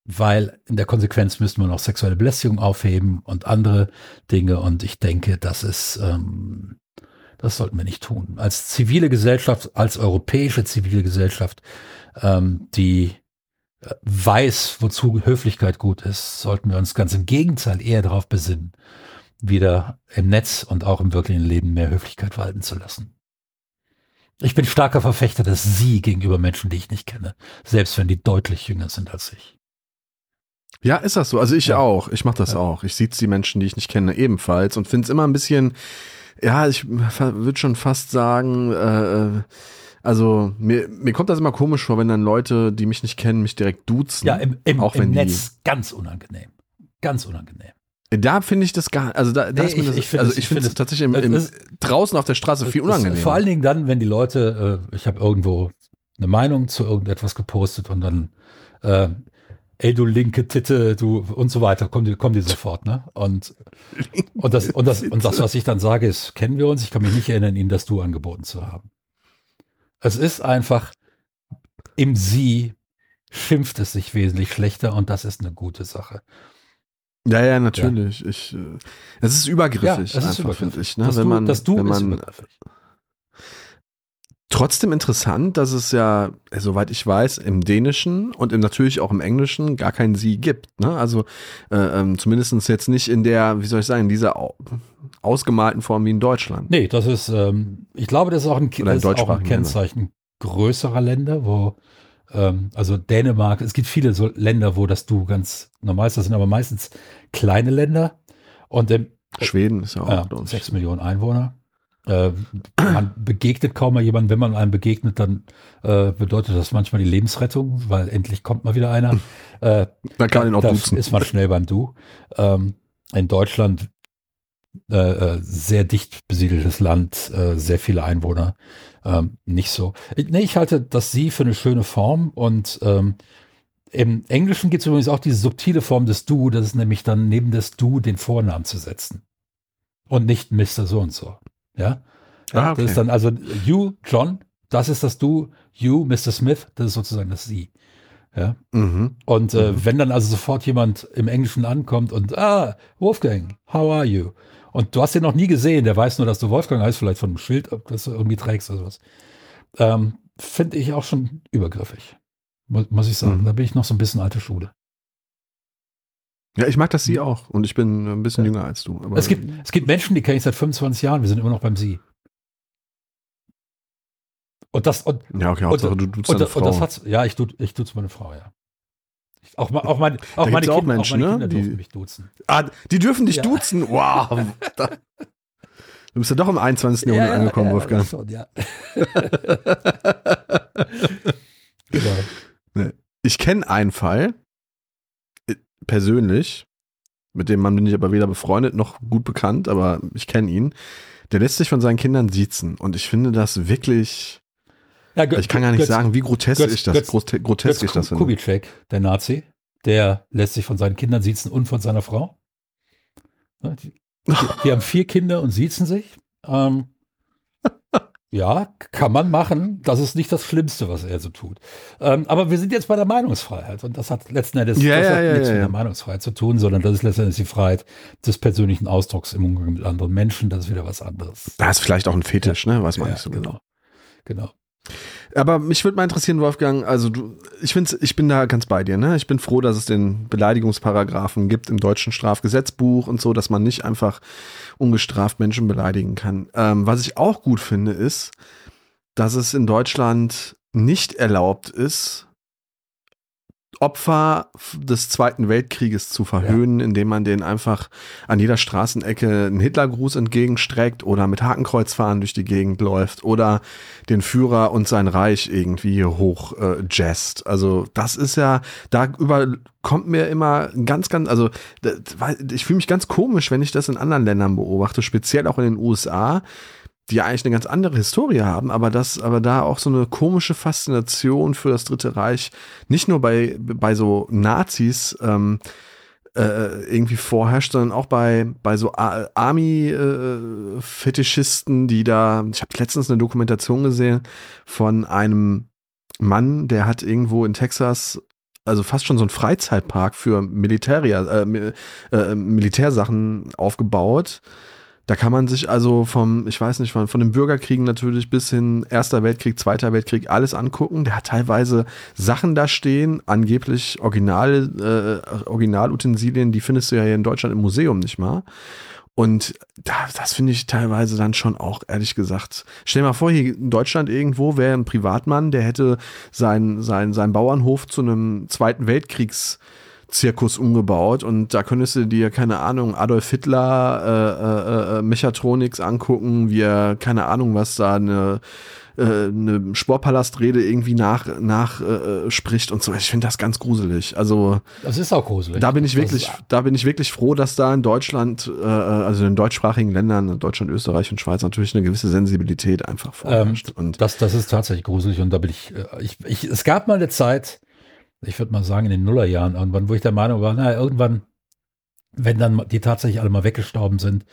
weil in der Konsequenz müssten wir noch sexuelle Belästigung aufheben und andere Dinge und ich denke, das ist, ähm, das sollten wir nicht tun. Als zivile Gesellschaft, als europäische zivile Gesellschaft, ähm, die äh, weiß, wozu Höflichkeit gut ist, sollten wir uns ganz im Gegenteil eher darauf besinnen, wieder im Netz und auch im wirklichen Leben mehr Höflichkeit walten zu lassen. Ich bin starker Verfechter des Sie gegenüber Menschen, die ich nicht kenne, selbst wenn die deutlich jünger sind als ich. Ja, ist das so? Also ich ja. auch. Ich mache das ja. auch. Ich sieht die Menschen, die ich nicht kenne, ebenfalls und finde es immer ein bisschen, ja, ich würde schon fast sagen, äh, äh, also mir, mir kommt das immer komisch vor, wenn dann Leute, die mich nicht kennen, mich direkt duzen. Ja, im, im, auch im Netz ganz unangenehm. Ganz unangenehm. Da finde ich das gar, also da, da nee, ist mir das, ich, ich also ich finde es tatsächlich im, im, draußen auf der Straße viel unangenehmer. Vor allen Dingen dann, wenn die Leute, äh, ich habe irgendwo eine Meinung zu irgendetwas gepostet und dann, äh, ey du linke Titte, du und so weiter, kommen die, kommen die sofort, ne? Und, und das, und das, und das, was ich dann sage, ist, kennen wir uns? Ich kann mich nicht erinnern, Ihnen das Du angeboten zu haben. Es ist einfach, im Sie schimpft es sich wesentlich schlechter und das ist eine gute Sache. Ja, ja, natürlich. Ja. Ich, äh, es ist übergriffig, ja, es ist übergriffig. Ich, ne? das wenn du, man, das du wenn man, Trotzdem interessant, dass es ja, äh, soweit ich weiß, im Dänischen und im, natürlich auch im Englischen gar kein Sie gibt. Ne? Also äh, ähm, zumindest jetzt nicht in der, wie soll ich sagen, in dieser ausgemalten Form wie in Deutschland. Nee, das ist, ähm, ich glaube, das ist auch ein, das ist auch ein Kennzeichen Länder. größerer Länder, wo also Dänemark, es gibt viele so Länder, wo das du ganz normal ist, das sind aber meistens kleine Länder. Und im, Schweden ist ja auch äh, sechs Millionen Einwohner. Äh, man begegnet kaum mal jemanden. Wenn man einem begegnet, dann äh, bedeutet das manchmal die Lebensrettung, weil endlich kommt mal wieder einer. Äh, dann kann ihn auch duzen. ist man schnell beim Du. Ähm, in Deutschland äh, äh, sehr dicht besiedeltes Land, äh, sehr viele Einwohner ähm, nicht so. Ich, nee, ich halte das Sie für eine schöne Form und ähm, im Englischen gibt es übrigens auch diese subtile Form des Du, das ist nämlich dann neben das Du den Vornamen zu setzen. Und nicht Mr. So und so. Ja. Ah, okay. Das ist dann also You, John, das ist das Du, You, Mr. Smith, das ist sozusagen das Sie. Ja. Mhm. Und äh, mhm. wenn dann also sofort jemand im Englischen ankommt und, ah, Wolfgang, how are you? Und du hast den noch nie gesehen, der weiß nur, dass du Wolfgang heißt, vielleicht von einem Schild, das du irgendwie trägst oder sowas. Ähm, Finde ich auch schon übergriffig, muss ich sagen. Mhm. Da bin ich noch so ein bisschen alte Schule. Ja, ich mag das Sie mhm. auch und ich bin ein bisschen ja. jünger als du. es, gibt, es gibt Menschen, die kenne ich seit 25 Jahren, wir sind immer noch beim Sie. Und das, und, ja, okay, Hauptsache, und, du duzt und, deine Frau. Und das hat's, ja, ich tue ich tut's meine Frau, ja. Auch, auch, mein, auch, meine auch Kinder, Menschen, auch meine ne, Kinder die- dürfen mich duzen. Ah, die dürfen dich Ja. duzen. Wow. Da, du bist ja doch im 21. Jahrhundert angekommen, ja, Wolfgang. Schon, ja. genau. Ich kenne einen Fall, äh, persönlich, mit dem Mann bin ich aber weder befreundet noch gut bekannt, aber ich kenne ihn. Der lässt sich von seinen Kindern siezen und ich finde das wirklich, Ja, Gö- ich kann gar nicht Götz- sagen, wie grotesk Götz- ich das, Götz- grote- grotesk Götz ich das finde. Kubitschek, der Nazi, der lässt sich von seinen Kindern siezen und von seiner Frau. Ne, Die, die, die haben vier Kinder und siezen sich. Ähm, ja, kann man machen. Das ist nicht das Schlimmste, was er so tut. Ähm, aber wir sind jetzt bei der Meinungsfreiheit und das hat letzten Endes Ja, ja, hat ja, nichts ja, mit ja. der Meinungsfreiheit zu tun, sondern das ist letzten Endes die Freiheit des persönlichen Ausdrucks im Umgang mit anderen Menschen. Das ist wieder was anderes. Da ist vielleicht auch ein Fetisch, ne? Weiß man Ja, nicht so genau. Genau. Aber mich würde mal interessieren, Wolfgang, also du, ich finde, ich bin da ganz bei dir, ne? Ich bin froh, dass es den Beleidigungsparagraphen gibt im deutschen Strafgesetzbuch und so, dass man nicht einfach ungestraft Menschen beleidigen kann. Ähm, was ich auch gut finde, ist, dass es in Deutschland nicht erlaubt ist, Opfer des Zweiten Weltkrieges zu verhöhnen, indem man denen einfach an jeder Straßenecke einen Hitlergruß entgegenstreckt oder mit Hakenkreuzfahren durch die Gegend läuft oder den Führer und sein Reich irgendwie hoch äh, jazzt. Also das ist ja, da über kommt mir immer ganz, ganz, also ich fühle mich ganz komisch, wenn ich das in anderen Ländern beobachte, speziell auch in den USA, die eigentlich eine ganz andere Historie haben, aber das, aber da auch so eine komische Faszination für das Dritte Reich, nicht nur bei, bei so Nazis, ähm, äh, irgendwie vorherrscht, sondern auch bei, bei so Army-Fetischisten, die da, ich habe letztens eine Dokumentation gesehen von einem Mann, der hat irgendwo in Texas also fast schon so ein Freizeitpark für Militärier, äh, äh, Militärsachen aufgebaut. Da kann man sich also vom, ich weiß nicht, von, von den Bürgerkriegen natürlich bis hin Erster Weltkrieg, Zweiter Weltkrieg alles angucken. Der hat teilweise Sachen da stehen, angeblich Original, äh, Originalutensilien, die findest du ja hier in Deutschland im Museum nicht mal. Und da, das finde ich teilweise dann schon auch, ehrlich gesagt. Stell dir mal vor, hier in Deutschland irgendwo wäre ein Privatmann, der hätte seinen sein, sein Bauernhof zu einem Zweiten Weltkriegs Zirkus umgebaut und da könntest du dir, keine Ahnung, Adolf Hitler, äh, äh, äh, Mechatronics angucken, wie er, keine Ahnung, was da eine, äh, eine Sportpalastrede irgendwie nach, nach äh, spricht und so. Ich finde das ganz gruselig. Also Das ist auch gruselig. da bin ich wirklich, da bin ich wirklich froh, dass da in Deutschland, äh, also in deutschsprachigen Ländern, Deutschland, Österreich und Schweiz natürlich eine gewisse Sensibilität einfach vorherrscht. und Das, das ist tatsächlich gruselig und da bin ich, äh, ich, ich, es gab mal eine Zeit, ich würde mal sagen in den Nullerjahren irgendwann, wo ich der Meinung war, naja, irgendwann, wenn dann die tatsächlich alle mal weggestorben sind,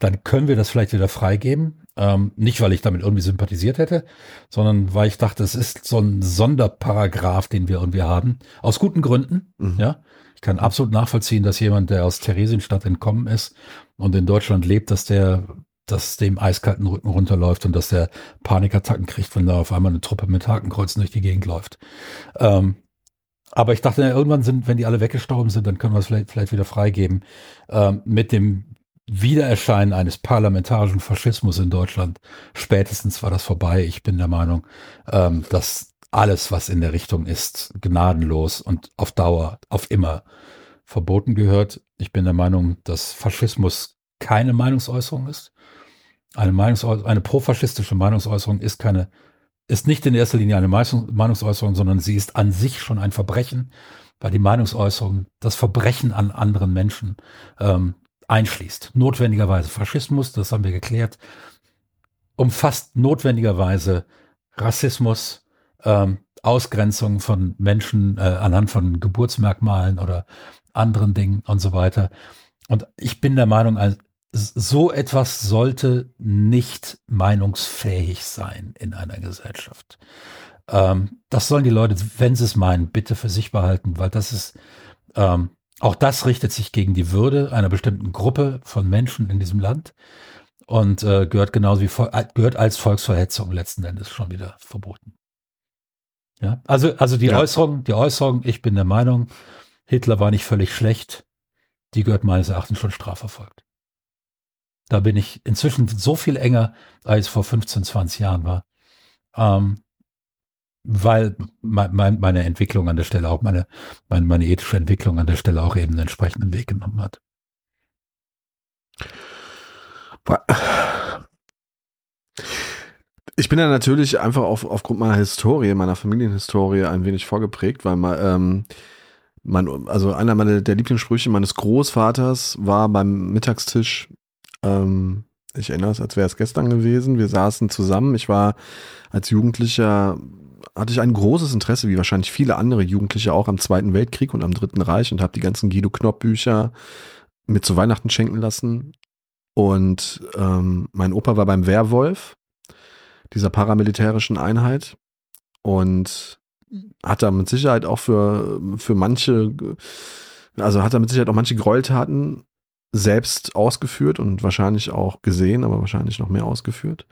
dann können wir das vielleicht wieder freigeben. Ähm, nicht, weil ich damit irgendwie sympathisiert hätte, sondern weil ich dachte, es ist so ein Sonderparagraph, den wir irgendwie haben, aus guten Gründen. Mhm. Ja, ich kann absolut nachvollziehen, dass jemand, der aus Theresienstadt entkommen ist und in Deutschland lebt, dass der dass dem eiskalten Rücken runterläuft und dass der Panikattacken kriegt, wenn da auf einmal eine Truppe mit Hakenkreuzen durch die Gegend läuft. Ähm, aber ich dachte, irgendwann sind, wenn die alle weggestorben sind, dann können wir es vielleicht, vielleicht wieder freigeben. Ähm, mit dem Wiedererscheinen eines parlamentarischen Faschismus in Deutschland, spätestens war das vorbei. Ich bin der Meinung, ähm, dass alles, was in der Richtung ist, gnadenlos und auf Dauer, auf immer verboten gehört. Ich bin der Meinung, dass Faschismus keine Meinungsäußerung ist. Eine, Meinungsäu eine profaschistische Meinungsäußerung ist keine, ist nicht in erster Linie eine Meinungs- Meinungsäußerung, sondern sie ist an sich schon ein Verbrechen, weil die Meinungsäußerung das Verbrechen an anderen Menschen ähm, einschließt. Notwendigerweise Faschismus, das haben wir geklärt, umfasst notwendigerweise Rassismus, ähm, Ausgrenzung von Menschen äh, anhand von Geburtsmerkmalen oder anderen Dingen und so weiter. Und ich bin der Meinung, so etwas sollte nicht meinungsfähig sein in einer Gesellschaft. Ähm, das sollen die Leute, wenn sie es meinen, bitte für sich behalten, weil das ist, ähm, auch das richtet sich gegen die Würde einer bestimmten Gruppe von Menschen in diesem Land und äh, gehört genauso wie äh, gehört als Volksverhetzung letzten Endes schon wieder verboten. Ja, also also die Ja. Äußerung, die Äußerung, ich bin der Meinung, Hitler war nicht völlig schlecht, die gehört meines Erachtens schon strafverfolgt. Da bin ich inzwischen so viel enger, als vor 15, 20 Jahren war. Ähm, weil mein, meine Entwicklung an der Stelle auch, meine, meine, meine ethische Entwicklung an der Stelle auch eben einen entsprechenden Weg genommen hat. Ich bin ja natürlich einfach auf, aufgrund meiner Historie, meiner Familienhistorie ein wenig vorgeprägt, weil man, ähm, mein, also einer meiner, der Lieblingssprüche meines Großvaters war beim Mittagstisch, ähm, ich erinnere es, als wäre es gestern gewesen. Wir saßen zusammen. Ich war als Jugendlicher, hatte ich ein großes Interesse, wie wahrscheinlich viele andere Jugendliche auch am Zweiten Weltkrieg und am Dritten Reich und habe die ganzen Guido Knopp Bücher mir zu Weihnachten schenken lassen. Und ähm, mein Opa war beim Werwolf, dieser paramilitärischen Einheit. Und hat da mit Sicherheit auch für, für manche, also hat er mit Sicherheit auch manche Gräueltaten selbst ausgeführt und wahrscheinlich auch gesehen, aber wahrscheinlich noch mehr ausgeführt.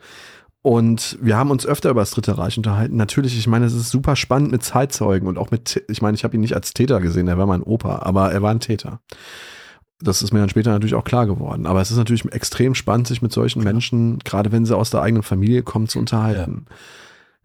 Und wir haben uns öfter über das Dritte Reich unterhalten. Natürlich, ich meine, es ist super spannend mit Zeitzeugen und auch mit, ich meine, ich habe ihn nicht als Täter gesehen, er war mein Opa, aber er war ein Täter. Das ist mir dann später natürlich auch klar geworden. Aber es ist natürlich extrem spannend, sich mit solchen Menschen, gerade wenn sie aus der eigenen Familie kommen, zu unterhalten. Ja.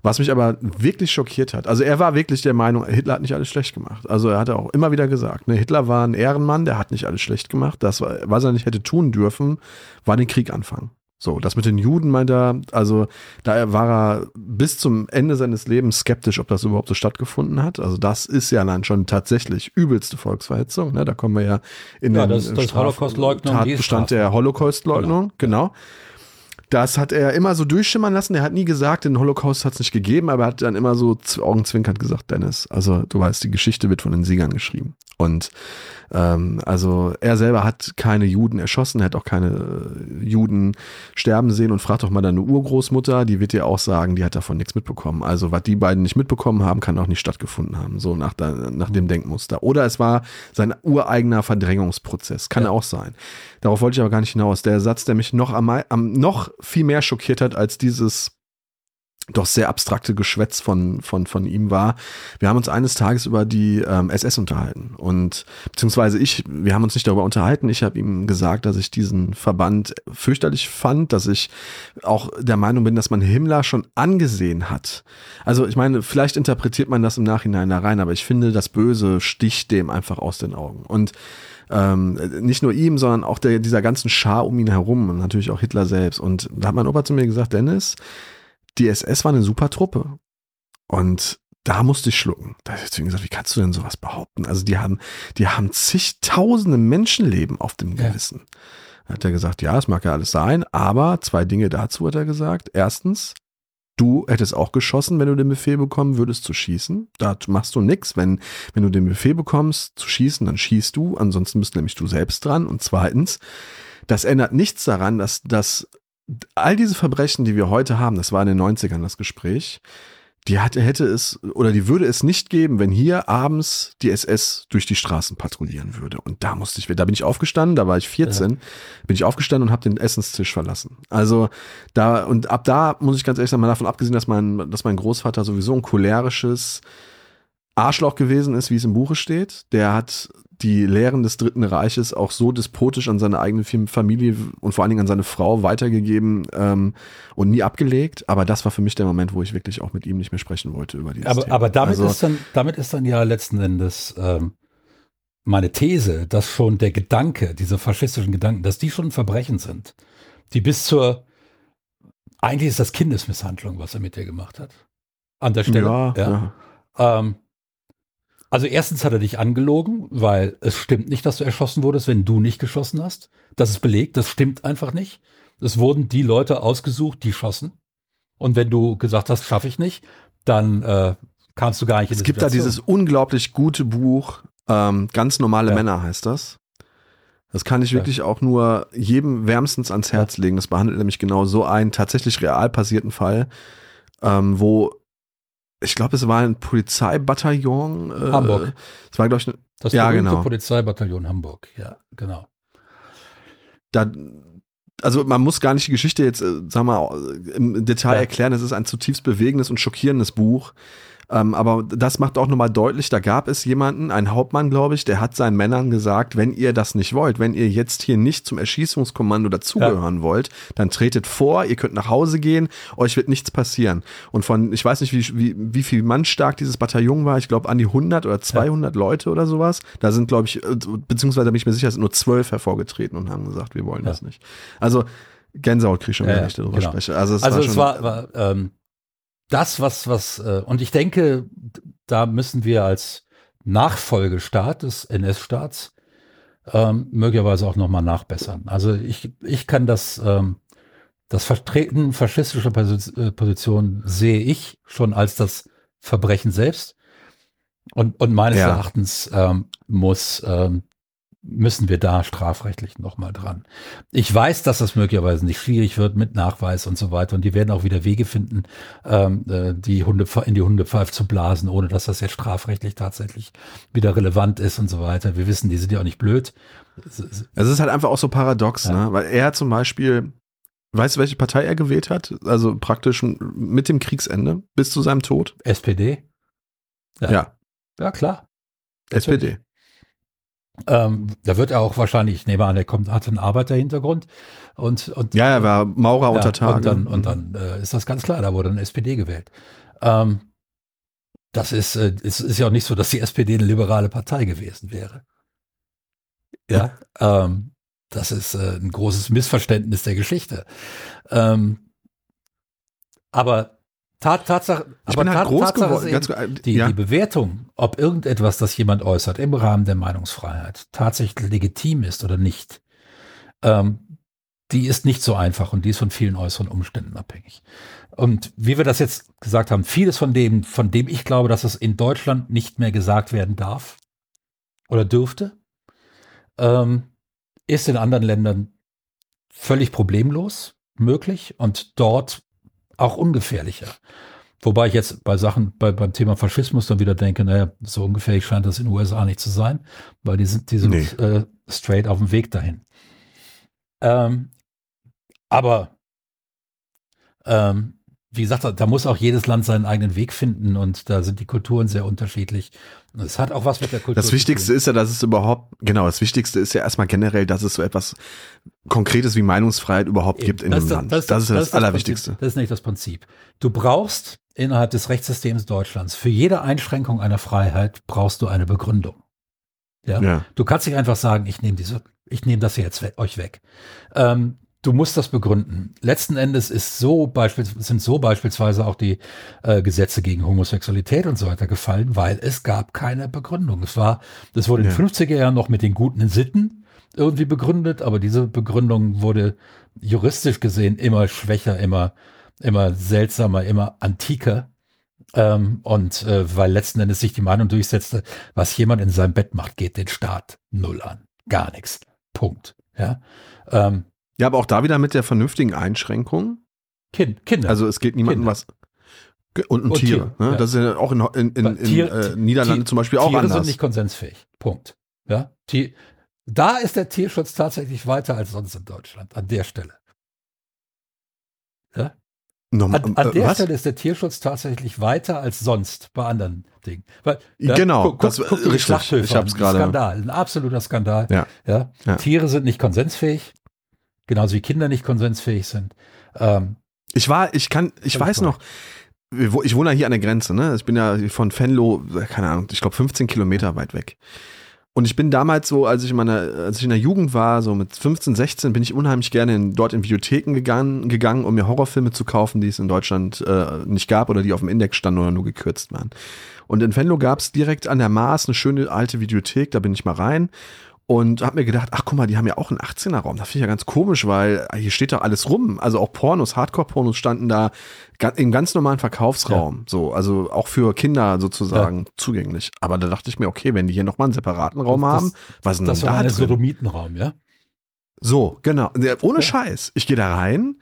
Was mich aber wirklich schockiert hat, also er war wirklich der Meinung, Hitler hat nicht alles schlecht gemacht. Also er hatte auch immer wieder gesagt, ne, Hitler war ein Ehrenmann, der hat nicht alles schlecht gemacht. Das, was er nicht hätte tun dürfen, war den Krieg anfangen. So, das mit den Juden meint er, also da war er bis zum Ende seines Lebens skeptisch, ob das überhaupt so stattgefunden hat. Also das ist ja dann schon tatsächlich übelste Volksverhetzung. Ne? Da kommen wir ja in ja, den das, das Holocaust-Leugnung, Tatbestand der Holocaust-Leugnung, genau. genau. Das hat er immer so durchschimmern lassen. Er hat nie gesagt, den Holocaust hat es nicht gegeben, aber er hat dann immer so augenzwinkernd gesagt, Dennis, also du weißt, die Geschichte wird von den Siegern geschrieben. Und ähm, also er selber hat keine Juden erschossen, er hat auch keine äh, Juden sterben sehen und fragt doch mal deine Urgroßmutter, die wird dir auch sagen, die hat davon nichts mitbekommen. Also was die beiden nicht mitbekommen haben, kann auch nicht stattgefunden haben, so nach, der, nach dem Denkmuster. Oder es war sein ureigener Verdrängungsprozess, kann ja. auch sein. Darauf wollte ich aber gar nicht hinaus. Der Satz, der mich noch am, am noch viel mehr schockiert hat als dieses doch sehr abstrakte Geschwätz von, von, von ihm war. Wir haben uns eines Tages über die ähm, SS unterhalten und beziehungsweise ich, wir haben uns nicht darüber unterhalten. Ich habe ihm gesagt, dass ich diesen Verband fürchterlich fand, dass ich auch der Meinung bin, dass man Himmler schon angesehen hat. Also ich meine, vielleicht interpretiert man das im Nachhinein da rein, aber ich finde, das Böse sticht dem einfach aus den Augen. Und ähm, nicht nur ihm, sondern auch der, dieser ganzen Schar um ihn herum und natürlich auch Hitler selbst. Und da hat mein Opa zu mir gesagt, Dennis, die SS war eine super Truppe. Und da musste ich schlucken. Da habe ich zu ihm gesagt, wie kannst du denn sowas behaupten? Also die haben, die haben zigtausende Menschenleben auf dem Gewissen. Ja. Da hat er gesagt, ja, es mag ja alles sein, aber zwei Dinge dazu hat er gesagt. Erstens, du hättest auch geschossen, wenn du den Befehl bekommen würdest zu schießen. Da machst du nichts. Wenn, wenn du den Befehl bekommst zu schießen, dann schießt du. Ansonsten bist nämlich du selbst dran. Und zweitens, das ändert nichts daran, dass, dass all diese Verbrechen, die wir heute haben, das war in den 90ern das Gespräch, die hatte, hätte es oder die würde es nicht geben, wenn hier abends die SS durch die Straßen patrouillieren würde. Und da musste ich, da bin ich aufgestanden, da war ich 14, ja. bin ich aufgestanden und habe den Essenstisch verlassen. Also da und ab da muss ich ganz ehrlich sagen, mal davon abgesehen, dass mein, dass mein Großvater sowieso ein cholerisches Arschloch gewesen ist, wie es im Buche steht. Der hat die Lehren des Dritten Reiches auch so despotisch an seine eigene Familie und vor allen Dingen an seine Frau weitergegeben ähm, und nie abgelegt. Aber das war für mich der Moment, wo ich wirklich auch mit ihm nicht mehr sprechen wollte über dieses aber, Thema. Aber damit, also, ist dann, damit ist dann ja letzten Endes ähm, meine These, dass schon der Gedanke, diese faschistischen Gedanken, dass die schon ein Verbrechen sind, die bis zur, eigentlich ist das Kindesmisshandlung, was er mit dir gemacht hat. An der Stelle. Ja, ja. ja. Ähm, also erstens hat er dich angelogen, weil es stimmt nicht, dass du erschossen wurdest, wenn du nicht geschossen hast. Das ist belegt, das stimmt einfach nicht. Es wurden die Leute ausgesucht, die schossen. Und wenn du gesagt hast, schaffe ich nicht, dann äh, kamst du gar nicht in Es gibt Situation. da dieses unglaublich gute Buch, ähm, ganz normale ja. Männer heißt das. Das kann ich wirklich ja. auch nur jedem wärmstens ans Herz legen. Das behandelt nämlich genau so einen tatsächlich real passierten Fall, ähm, wo ich glaube, es war ein Polizeibataillon. Äh, Hamburg. Es war, glaube ich, eine, das ja, genau. Polizeibataillon Hamburg. Ja, genau. Da, also man muss gar nicht die Geschichte jetzt, äh, sag mal, im Detail ja. erklären. Es ist ein zutiefst bewegendes und schockierendes Buch. Ähm, aber das macht auch nochmal deutlich, da gab es jemanden, einen Hauptmann, glaube ich, der hat seinen Männern gesagt, wenn ihr das nicht wollt, wenn ihr jetzt hier nicht zum Erschießungskommando dazugehören ja. wollt, dann tretet vor, ihr könnt nach Hause gehen, euch wird nichts passieren. Und von, ich weiß nicht, wie, wie, wie viel Mann stark dieses Bataillon war, ich glaube an die 100 oder 200 ja. Leute oder sowas. Da sind, glaube ich, äh, beziehungsweise bin ich mir sicher, sind nur zwölf hervorgetreten und haben gesagt, wir wollen ja. das nicht. Also Gänsehaut kriege ich schon, wenn ich darüber genau. spreche. Also es also war, es war, war ähm, das, was, was, äh, und ich denke, da müssen wir als Nachfolgestaat des NS-Staats ähm, möglicherweise auch nochmal nachbessern. Also ich, ich kann das, ähm, das Vertreten faschistischer äh, Position sehe ich schon als das Verbrechen selbst. Und, und meines ja. Erachtens ähm, muss ähm, müssen wir da strafrechtlich nochmal dran. Ich weiß, dass das möglicherweise nicht schwierig wird mit Nachweis und so weiter. Und die werden auch wieder Wege finden, ähm, äh, die Hunde in die Hundepfeife zu blasen, ohne dass das jetzt strafrechtlich tatsächlich wieder relevant ist und so weiter. Wir wissen, die sind ja auch nicht blöd. Es ist halt einfach auch so paradox, ja. ne? Weil er zum Beispiel, weißt du, welche Partei er gewählt hat? Also praktisch mit dem Kriegsende bis zu seinem Tod? SPD. Ja. Ja, ja klar. SPD. Ähm, da wird er auch wahrscheinlich, ich nehme an, er kommt, hat einen Arbeiterhintergrund und, und ja, er war Maurer unter Tage. Und dann, und dann äh, ist das ganz klar, da wurde eine SPD gewählt. Ähm, das ist, äh, es ist ja auch nicht so, dass die SPD eine liberale Partei gewesen wäre. Ja, ähm, das ist äh, ein großes Missverständnis der Geschichte. Ähm, aber Tat, Tatsache, ich aber bin halt groß geworden. Ganz, die, ja. die Bewertung, ob irgendetwas, das jemand äußert im Rahmen der Meinungsfreiheit, tatsächlich legitim ist oder nicht, ähm, die ist nicht so einfach und die ist von vielen äußeren Umständen abhängig. Und wie wir das jetzt gesagt haben, vieles von dem, von dem ich glaube, dass es in Deutschland nicht mehr gesagt werden darf oder dürfte, ähm, ist in anderen Ländern völlig problemlos möglich und dort auch ungefährlicher. Wobei ich jetzt bei Sachen, bei, beim Thema Faschismus dann wieder denke, naja, so ungefährlich scheint das in den USA nicht zu sein, weil die sind, die sind nee. äh, straight auf dem Weg dahin. Ähm, aber ähm, wie gesagt, da muss auch jedes Land seinen eigenen Weg finden und da sind die Kulturen sehr unterschiedlich. Es hat auch was mit der Kultur Das Wichtigste ist ja, dass es überhaupt, genau, das Wichtigste ist ja erstmal generell, dass es so etwas Konkretes wie Meinungsfreiheit überhaupt Eben. gibt in das einem Land. Das, das, ist das, das, das Allerwichtigste. Prinzip, das ist nicht das Prinzip. Du brauchst innerhalb des Rechtssystems Deutschlands für jede Einschränkung einer Freiheit brauchst du eine Begründung. Ja? ja. Du kannst nicht einfach sagen, ich nehme diese, ich nehme das jetzt we euch weg. Ähm, du musst das begründen. Letzten Endes ist so sind so beispielsweise auch die äh, Gesetze gegen Homosexualität und so weiter gefallen, weil es gab keine Begründung. Es war, das wurde ja. in den 50er Jahren noch mit den guten Sitten irgendwie begründet, aber diese Begründung wurde juristisch gesehen immer schwächer, immer, immer seltsamer, immer antiker. Ähm, und äh, weil letzten Endes sich die Meinung durchsetzte, was jemand in seinem Bett macht, geht den Staat null an. Gar nichts. Punkt. Ja. Ähm, ja, aber auch da wieder mit der vernünftigen Einschränkung. Kind, Kinder. Also es geht niemandem was. Und, und, und Tiere. Tiere ne? ja. Das ist ja auch in, in, in, Tier, in äh, Niederlanden zum Beispiel auch Tiere anders. Tiere sind nicht konsensfähig. Punkt. Ja. Tier, da ist der Tierschutz tatsächlich weiter als sonst in Deutschland, an der Stelle. Ja? Nochmal, an, an, der was? Stelle ist der Tierschutz tatsächlich weiter als sonst bei anderen Dingen. Weil, ja, genau, guck, das, guck, richtig. Ich habe es gerade. Skandal, ein absoluter Skandal. Ja? ja. Tiere sind nicht konsensfähig. Genauso wie Kinder nicht konsensfähig sind. Ähm, ich war, ich kann, ich weiß noch, ich wohne ja hier an der Grenze, ne? Ich bin ja von Venlo, keine Ahnung, ich glaube 15 Kilometer weit weg. Und ich bin damals so, als ich in meiner, als ich in der Jugend war, so mit 15, 16, bin ich unheimlich gerne in, dort in Bibliotheken gegangen, gegangen, um mir Horrorfilme zu kaufen, die es in Deutschland äh, nicht gab oder die auf dem Index standen oder nur gekürzt waren. Und in Venlo gab es direkt an der Maas eine schöne alte Videothek, da bin ich mal rein und habe mir gedacht, ach guck mal, die haben ja auch einen 18er-Raum. Das finde ich ja ganz komisch, weil hier steht doch alles rum. Also auch Pornos, Hardcore-Pornos standen da im ganz normalen Verkaufsraum. Ja. So, also auch für Kinder sozusagen ja. zugänglich. Aber da dachte ich mir, okay, wenn die hier nochmal einen separaten Raum das, haben, was ist denn das da war ein Sodomitenraum, ja? So, genau. Ohne ja. Scheiß. Ich gehe da rein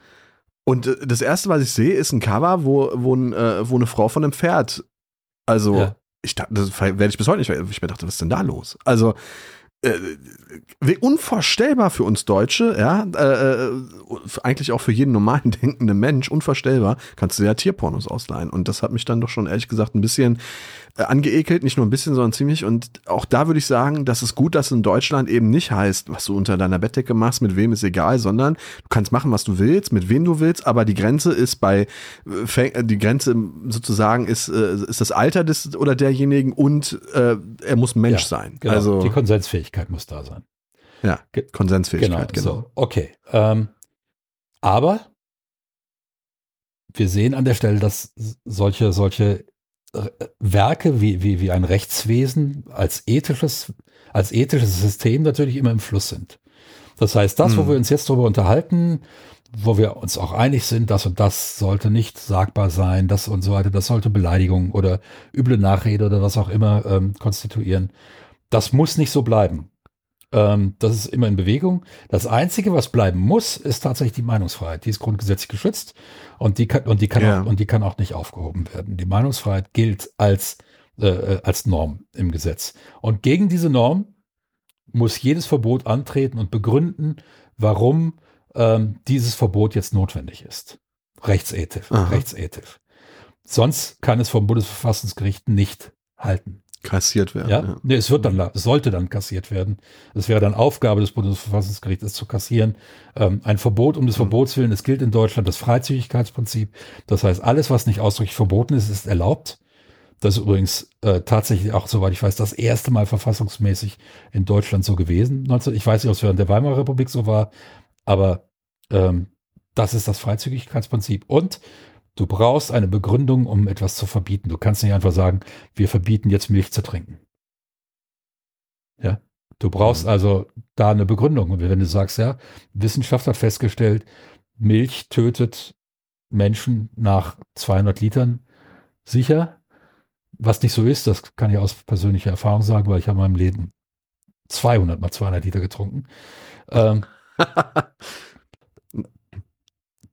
und äh, das erste, was ich sehe, ist ein Cover, wo, wo, ein, äh, wo eine Frau von einem Pferd, also ich dachte, das werde ich bis heute nicht, ich mir dachte, was ist denn da los? Also äh, unvorstellbar für uns Deutsche, ja, äh, äh eigentlich auch für jeden normalen denkenden Mensch, unvorstellbar, kannst du ja Tierpornos ausleihen. Und das hat mich dann doch schon ehrlich gesagt ein bisschen äh, angeekelt, nicht nur ein bisschen, sondern ziemlich. Und auch da würde ich sagen, dass es gut, dass in Deutschland eben nicht heißt, was du unter deiner Bettdecke machst, mit wem ist egal, sondern du kannst machen, was du willst, mit wem du willst, aber die Grenze ist bei, äh, die Grenze sozusagen ist, ist das Alter des oder derjenigen und äh, er muss Mensch ja, sein. Genau. Also die Konsensfähigkeit muss da sein. Ja, Konsensfähigkeit, genau. genau. So, okay. Ähm, aber wir sehen an der Stelle, dass solche, solche äh, Werke wie, wie, wie ein Rechtswesen als ethisches, als ethisches System natürlich immer im Fluss sind. Das heißt, das, hm. wo wir uns jetzt darüber unterhalten, wo wir uns auch einig sind, das und das sollte nicht sagbar sein, das und so weiter, das sollte Beleidigung oder üble Nachrede oder was auch immer ähm, konstituieren. Das muss nicht so bleiben. Ähm, das ist immer in Bewegung. Das Einzige, was bleiben muss, ist tatsächlich die Meinungsfreiheit. Die ist grundgesetzlich geschützt und die kann, und die kann, ja. auch, und die kann auch nicht aufgehoben werden. Die Meinungsfreiheit gilt als, äh, äh, als Norm im Gesetz. Und gegen diese Norm muss jedes Verbot antreten und begründen, warum ähm, dieses Verbot jetzt notwendig ist. Rechtsethisch. Rechtsethisch. Sonst kann es vom Bundesverfassungsgericht nicht halten. Kassiert werden. Ja, ja. Nee, es wird dann, es sollte dann kassiert werden. Es wäre dann Aufgabe des Bundesverfassungsgerichts, es zu kassieren. Ähm, ein Verbot um des mhm. Verbots willen, es gilt in Deutschland das Freizügigkeitsprinzip. Das heißt, alles, was nicht ausdrücklich verboten ist, ist erlaubt. Das ist übrigens äh, tatsächlich auch, soweit ich weiß, das erste Mal verfassungsmäßig in Deutschland so gewesen. 19, ich weiß nicht, ob es während der Weimarer Republik so war, aber ähm, das ist das Freizügigkeitsprinzip. Und du brauchst eine Begründung, um etwas zu verbieten. Du kannst nicht einfach sagen, wir verbieten jetzt Milch zu trinken. Ja, du brauchst mhm. also da eine Begründung. Und wenn du sagst, ja, Wissenschaft hat festgestellt, Milch tötet Menschen nach 200 Litern sicher. Was nicht so ist, das kann ich aus persönlicher Erfahrung sagen, weil ich habe in meinem Leben 200 mal 200 Liter getrunken. Ähm,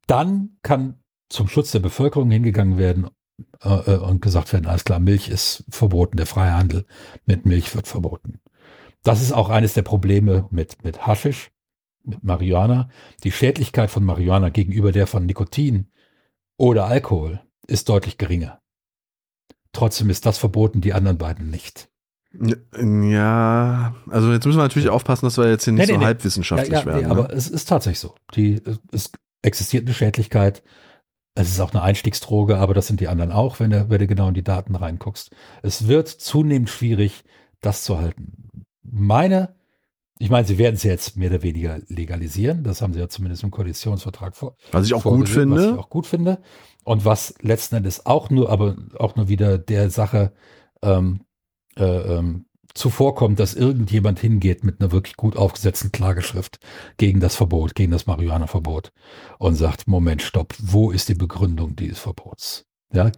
dann kann zum Schutz der Bevölkerung hingegangen werden äh, äh, und gesagt werden, alles klar, Milch ist verboten, der freie Handel mit Milch wird verboten. Das ist auch eines der Probleme mit, mit Haschisch, mit Marihuana. Die Schädlichkeit von Marihuana gegenüber der von Nikotin oder Alkohol ist deutlich geringer. Trotzdem ist das verboten, die anderen beiden nicht. Ja, also jetzt müssen wir natürlich aufpassen, dass wir jetzt hier nicht nee, nee, so nee. halbwissenschaftlich ja, ja, werden. Ne? Aber es ist tatsächlich so. Die, es existiert eine Schädlichkeit. Es ist auch eine Einstiegsdroge, aber das sind die anderen auch, wenn du, wenn du genau in die Daten reinguckst. Es wird zunehmend schwierig, das zu halten. Meine, ich meine, sie werden es jetzt mehr oder weniger legalisieren. Das haben sie ja zumindest im Koalitionsvertrag vor. Was ich auch gut finde. Was ich auch gut finde. Und was letzten Endes auch nur, aber auch nur wieder der Sache ähm, äh, ähm, zuvorkommt, dass irgendjemand hingeht mit einer wirklich gut aufgesetzten Klageschrift gegen das Verbot, gegen das Marihuana-Verbot und sagt, Moment, stopp, wo ist die Begründung dieses Verbots? Ja,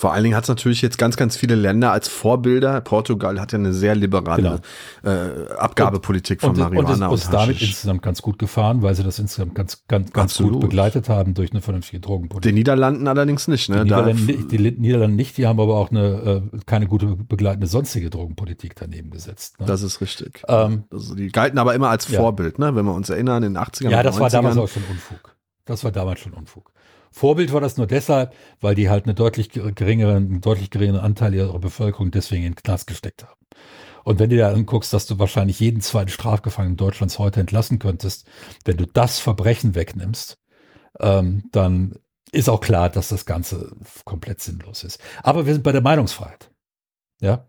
vor allen Dingen hat es natürlich jetzt ganz, ganz viele Länder als Vorbilder. Portugal hat ja eine sehr liberale genau. äh, Abgabepolitik von und, Marihuana und, ist, und damit insgesamt ganz gut gefahren, weil sie das insgesamt ganz, ganz, ganz gut begleitet haben durch eine vernünftige Drogenpolitik. Den Niederlanden allerdings nicht. Ne? Die, Niederlande, die Niederlande nicht, die haben aber auch eine äh, keine gute begleitende sonstige Drogenpolitik daneben gesetzt. Ne? Das ist richtig. Ähm, also die galten aber immer als Vorbild, ja. ne? wenn wir uns erinnern, in den 80ern. Ja, das 90ern. war damals auch schon Unfug. Das war damals schon Unfug. Vorbild war das nur deshalb, weil die halt eine deutlich geringeren, einen deutlich geringeren Anteil ihrer Bevölkerung deswegen in den Knast gesteckt haben. Und wenn du dir anguckst, dass du wahrscheinlich jeden zweiten Strafgefangenen Deutschlands heute entlassen könntest, wenn du das Verbrechen wegnimmst, ähm, dann ist auch klar, dass das Ganze komplett sinnlos ist. Aber wir sind bei der Meinungsfreiheit. Ja.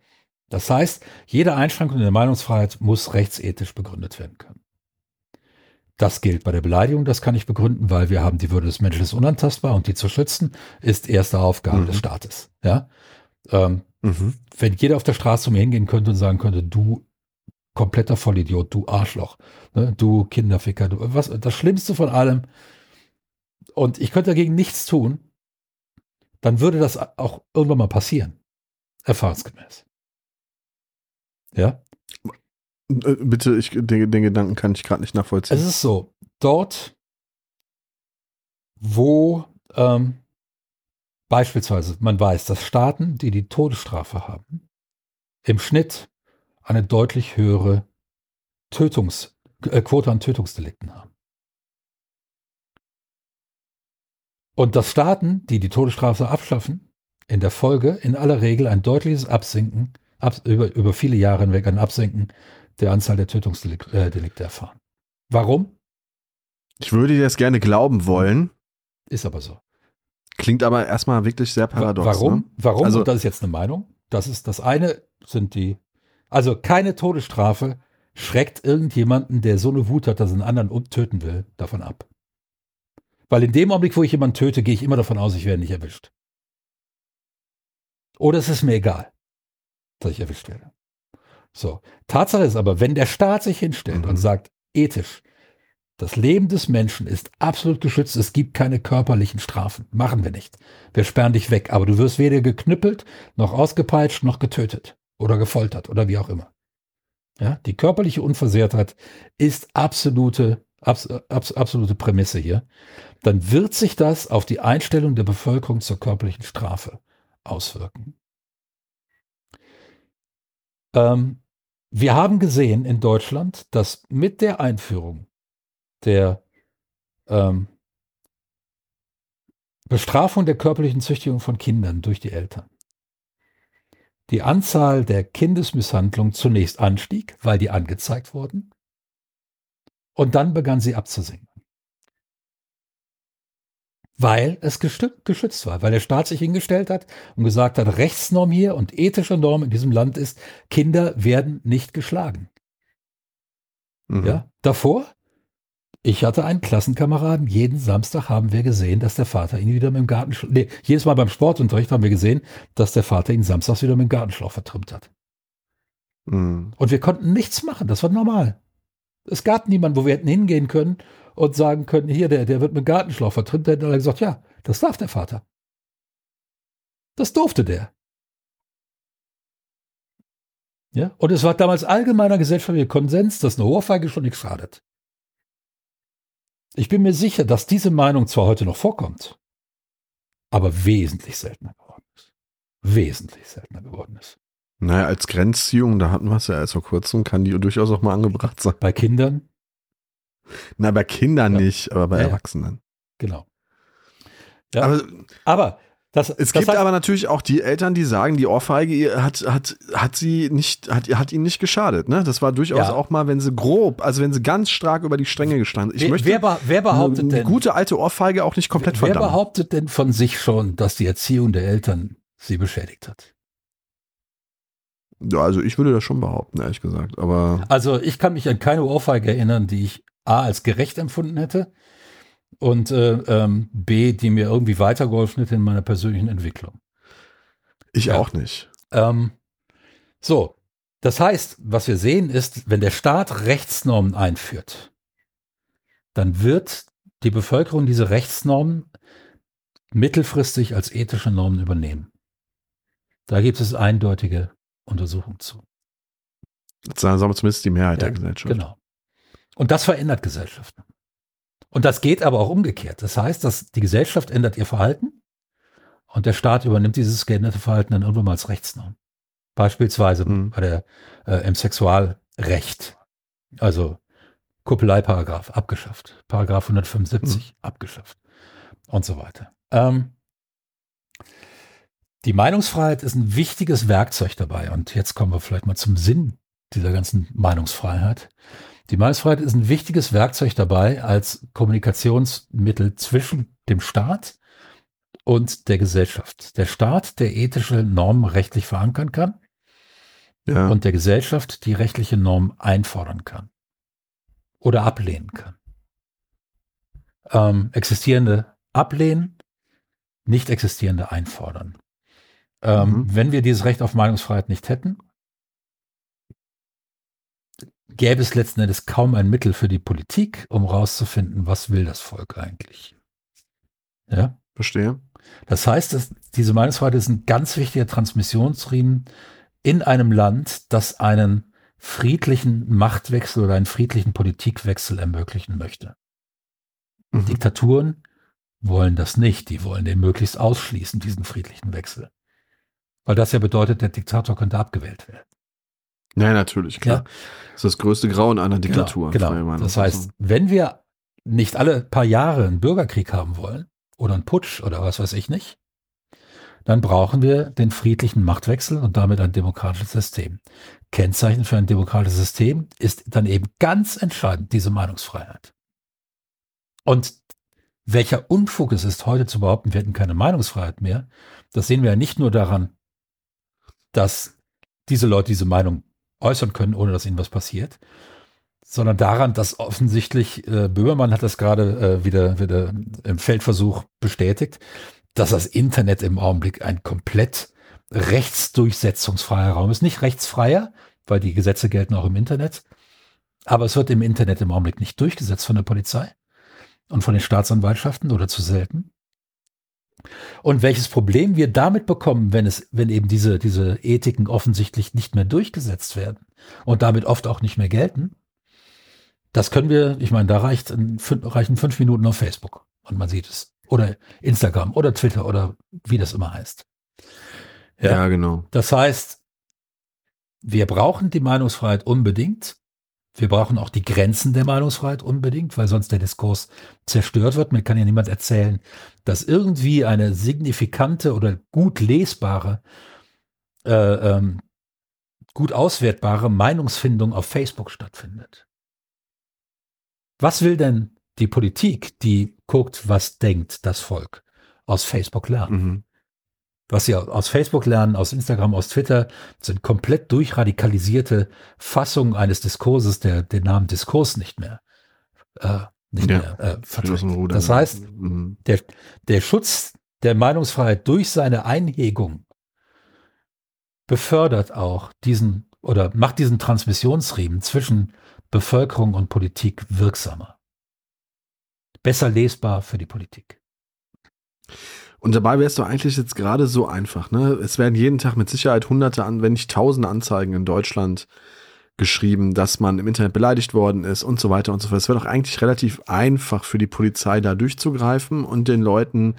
Das heißt, jede Einschränkung in der Meinungsfreiheit muss rechtsethisch begründet werden können. Das gilt bei der Beleidigung, das kann ich begründen, weil wir haben die Würde des Menschen ist unantastbar und die zu schützen ist erste Aufgabe mhm. des Staates. Ja. Ähm, mhm. Wenn jeder auf der Straße zu mir hingehen könnte und sagen könnte, du kompletter Vollidiot, du Arschloch, ne, du Kinderficker, du, was, das Schlimmste von allem, und ich könnte dagegen nichts tun, dann würde das auch irgendwann mal passieren. Erfahrungsgemäß. Ja? Äh, bitte, ich, den, den Gedanken kann ich gerade nicht nachvollziehen. Es ist so, dort, wo ähm, beispielsweise man weiß, dass Staaten, die die Todesstrafe haben, im Schnitt eine deutlich höhere Tötungs, äh, Quote an Tötungsdelikten haben. Und dass Staaten, die die Todesstrafe abschaffen, in der Folge in aller Regel ein deutliches Absinken, ab, über, über viele Jahre hinweg ein Absinken der Anzahl der Tötungsdelikte äh, erfahren. Warum? Ich würde dir das gerne glauben wollen. Ist aber so. Klingt aber erstmal wirklich sehr paradox. Warum? Ne? Warum? Also, Und das ist jetzt eine Meinung. Das ist das eine, sind die, also keine Todesstrafe schreckt irgendjemanden, der so eine Wut hat, dass er einen anderen töten will, davon ab. Weil in dem Augenblick, wo ich jemanden töte, gehe ich immer davon aus, ich werde nicht erwischt. Oder es ist mir egal, dass ich erwischt werde. So. Tatsache ist aber, wenn der Staat sich hinstellt Mhm. und sagt, ethisch, das Leben des Menschen ist absolut geschützt, es gibt keine körperlichen Strafen. Machen wir nicht. Wir sperren dich weg, aber du wirst weder geknüppelt, noch ausgepeitscht, noch getötet oder gefoltert oder wie auch immer. Ja, die körperliche Unversehrtheit ist absolute, abs, abs, absolute Prämisse hier. Dann wird sich das auf die Einstellung der Bevölkerung zur körperlichen Strafe auswirken. Ähm, wir haben gesehen in Deutschland, dass mit der Einführung der ähm, Bestrafung der körperlichen Züchtigung von Kindern durch die Eltern die Anzahl der Kindesmisshandlungen zunächst anstieg, weil die angezeigt wurden, und dann begann sie abzusinken. Weil es geschützt war, weil der Staat sich hingestellt hat und gesagt hat, Rechtsnorm hier und ethische Norm in diesem Land ist, Kinder werden nicht geschlagen. mhm. Ja, davor ich hatte einen Klassenkameraden, jeden Samstag haben wir gesehen, dass der Vater ihn wieder mit dem Gartenschlauch, nee, jedes Mal beim Sportunterricht haben wir gesehen, dass der Vater ihn samstags wieder mit dem Gartenschlauch vertrimmt hat. Mhm. Und wir konnten nichts machen, das war normal. Es gab niemanden, wo wir hätten hingehen können und sagen können, hier, der, der wird mit Gartenschlauch vertrimmt. Da hätten alle gesagt, ja, das darf der Vater. Das durfte der. Ja, und es war damals allgemeiner gesellschaftlicher Konsens, dass eine Ohrfeige schon nichts schadet. Ich bin mir sicher, dass diese Meinung zwar heute noch vorkommt, aber wesentlich seltener geworden ist. Wesentlich seltener geworden ist. Naja, als Grenzziehung, da hatten wir es ja erst vor kurzem, kann die durchaus auch mal angebracht sein. Bei Kindern, Na, bei Kindern Ja. nicht, aber bei Ja. Erwachsenen. genau. Ja. Aber Aber das, es das gibt heißt, aber natürlich auch die Eltern, die sagen, die Ohrfeige hat, hat, hat sie nicht, hat, hat ihnen nicht geschadet. Ne? Das war durchaus Ja. auch mal, wenn sie grob, also wenn sie ganz stark über die Stränge gestanden. Ich wer, möchte wer, wer behauptet eine, denn, gute alte Ohrfeige auch nicht komplett wer verdammen. behauptet denn von sich schon, dass die Erziehung der Eltern sie beschädigt hat? Ja, also ich würde das schon behaupten, ehrlich gesagt. Aber Also ich kann mich an keine Ohrfeige erinnern, die ich A als gerecht empfunden hätte und äh, ähm, B, die mir irgendwie weitergeholfen hätte in meiner persönlichen Entwicklung. ich Ja. auch nicht. Ähm, so, das heißt, was wir sehen ist, wenn der Staat Rechtsnormen einführt, dann wird die Bevölkerung diese Rechtsnormen mittelfristig als ethische Normen übernehmen. Da gibt es eindeutige Untersuchungen zu. Das sagen wir zumindest die Mehrheit Ja, der Gesellschaft. Genau. Und das verändert Gesellschaften. Und das geht aber auch umgekehrt. Das heißt, dass die Gesellschaft ändert ihr Verhalten und der Staat übernimmt dieses geänderte Verhalten dann irgendwann mal als Rechtsnorm. Beispielsweise Mhm. bei der, äh, im Sexualrecht. Also Kuppeleieparagraph abgeschafft. Paragraph 175 abgeschafft. Und so weiter. Ähm, die Meinungsfreiheit ist ein wichtiges Werkzeug dabei. Und jetzt kommen wir vielleicht mal zum Sinn dieser ganzen Meinungsfreiheit. Die Meinungsfreiheit ist ein wichtiges Werkzeug dabei als Kommunikationsmittel zwischen dem Staat und der Gesellschaft. Der Staat, der ethische Normen rechtlich verankern kann Ja. und der Gesellschaft die rechtliche Norm einfordern kann oder ablehnen kann. Ähm, existierende ablehnen, nicht existierende einfordern. Ähm, Mhm. Wenn wir dieses Recht auf Meinungsfreiheit nicht hätten, gäbe es letzten Endes kaum ein Mittel für die Politik, um rauszufinden, was will das Volk eigentlich. Ja, Verstehe. das heißt, dass diese Meinungsfreiheit ist ein ganz wichtiger Transmissionsriemen in einem Land, das einen friedlichen Machtwechsel oder einen friedlichen Politikwechsel ermöglichen möchte. Mhm. Diktaturen wollen das nicht. Die wollen den möglichst ausschließen, diesen friedlichen Wechsel. Weil das ja bedeutet, der Diktator könnte abgewählt werden. Ja, natürlich, klar. Ja. Das ist das größte Grauen einer genau, Diktatur. Genau, genau. Das heißt, wenn wir nicht alle paar Jahre einen Bürgerkrieg haben wollen oder einen Putsch oder was weiß ich nicht, dann brauchen wir den friedlichen Machtwechsel und damit ein demokratisches System. Kennzeichen für ein demokratisches System ist dann eben ganz entscheidend diese Meinungsfreiheit. Und welcher Unfug es ist, heute zu behaupten, wir hätten keine Meinungsfreiheit mehr, das sehen wir ja nicht nur daran, dass diese Leute diese Meinung äußern können, ohne dass ihnen was passiert, sondern daran, dass offensichtlich, äh, Böhmermann hat das gerade äh, wieder, wieder im Feldversuch bestätigt, dass das Internet im Augenblick ein komplett rechtsdurchsetzungsfreier Raum ist. Nicht rechtsfreier, weil die Gesetze gelten auch im Internet, aber es wird im Internet im Augenblick nicht durchgesetzt von der Polizei und von den Staatsanwaltschaften oder zu selten. Und welches Problem wir damit bekommen, wenn es, wenn eben diese, diese Ethiken offensichtlich nicht mehr durchgesetzt werden und damit oft auch nicht mehr gelten, das können wir, ich meine, da reicht, reichen fünf Minuten auf Facebook und man sieht es. Oder Instagram oder Twitter oder wie das immer heißt. Ja, ja genau. Das heißt, wir brauchen die Meinungsfreiheit unbedingt. Wir brauchen auch die Grenzen der Meinungsfreiheit unbedingt, weil sonst der Diskurs zerstört wird. Mir kann ja niemand erzählen, dass irgendwie eine signifikante oder gut lesbare, äh, ähm, gut auswertbare Meinungsfindung auf Facebook stattfindet. Was will denn die Politik, die guckt, was denkt das Volk, aus Facebook lernen? Mhm. Was sie aus Facebook lernen, aus Instagram, aus Twitter, sind komplett durchradikalisierte Fassungen eines Diskurses, der den Namen Diskurs nicht mehr, äh, nicht ja. mehr äh, vertritt. Das heißt, mhm. der, der Schutz der Meinungsfreiheit durch seine Einhegung befördert auch diesen oder macht diesen Transmissionsriemen zwischen Bevölkerung und Politik wirksamer. Besser lesbar für die Politik. Und dabei wäre es doch eigentlich jetzt gerade so einfach. Ne? Es werden jeden Tag mit Sicherheit hunderte, wenn nicht tausende Anzeigen in Deutschland geschrieben, dass man im Internet beleidigt worden ist und so weiter und so fort. Es wäre doch eigentlich relativ einfach für die Polizei da durchzugreifen und den Leuten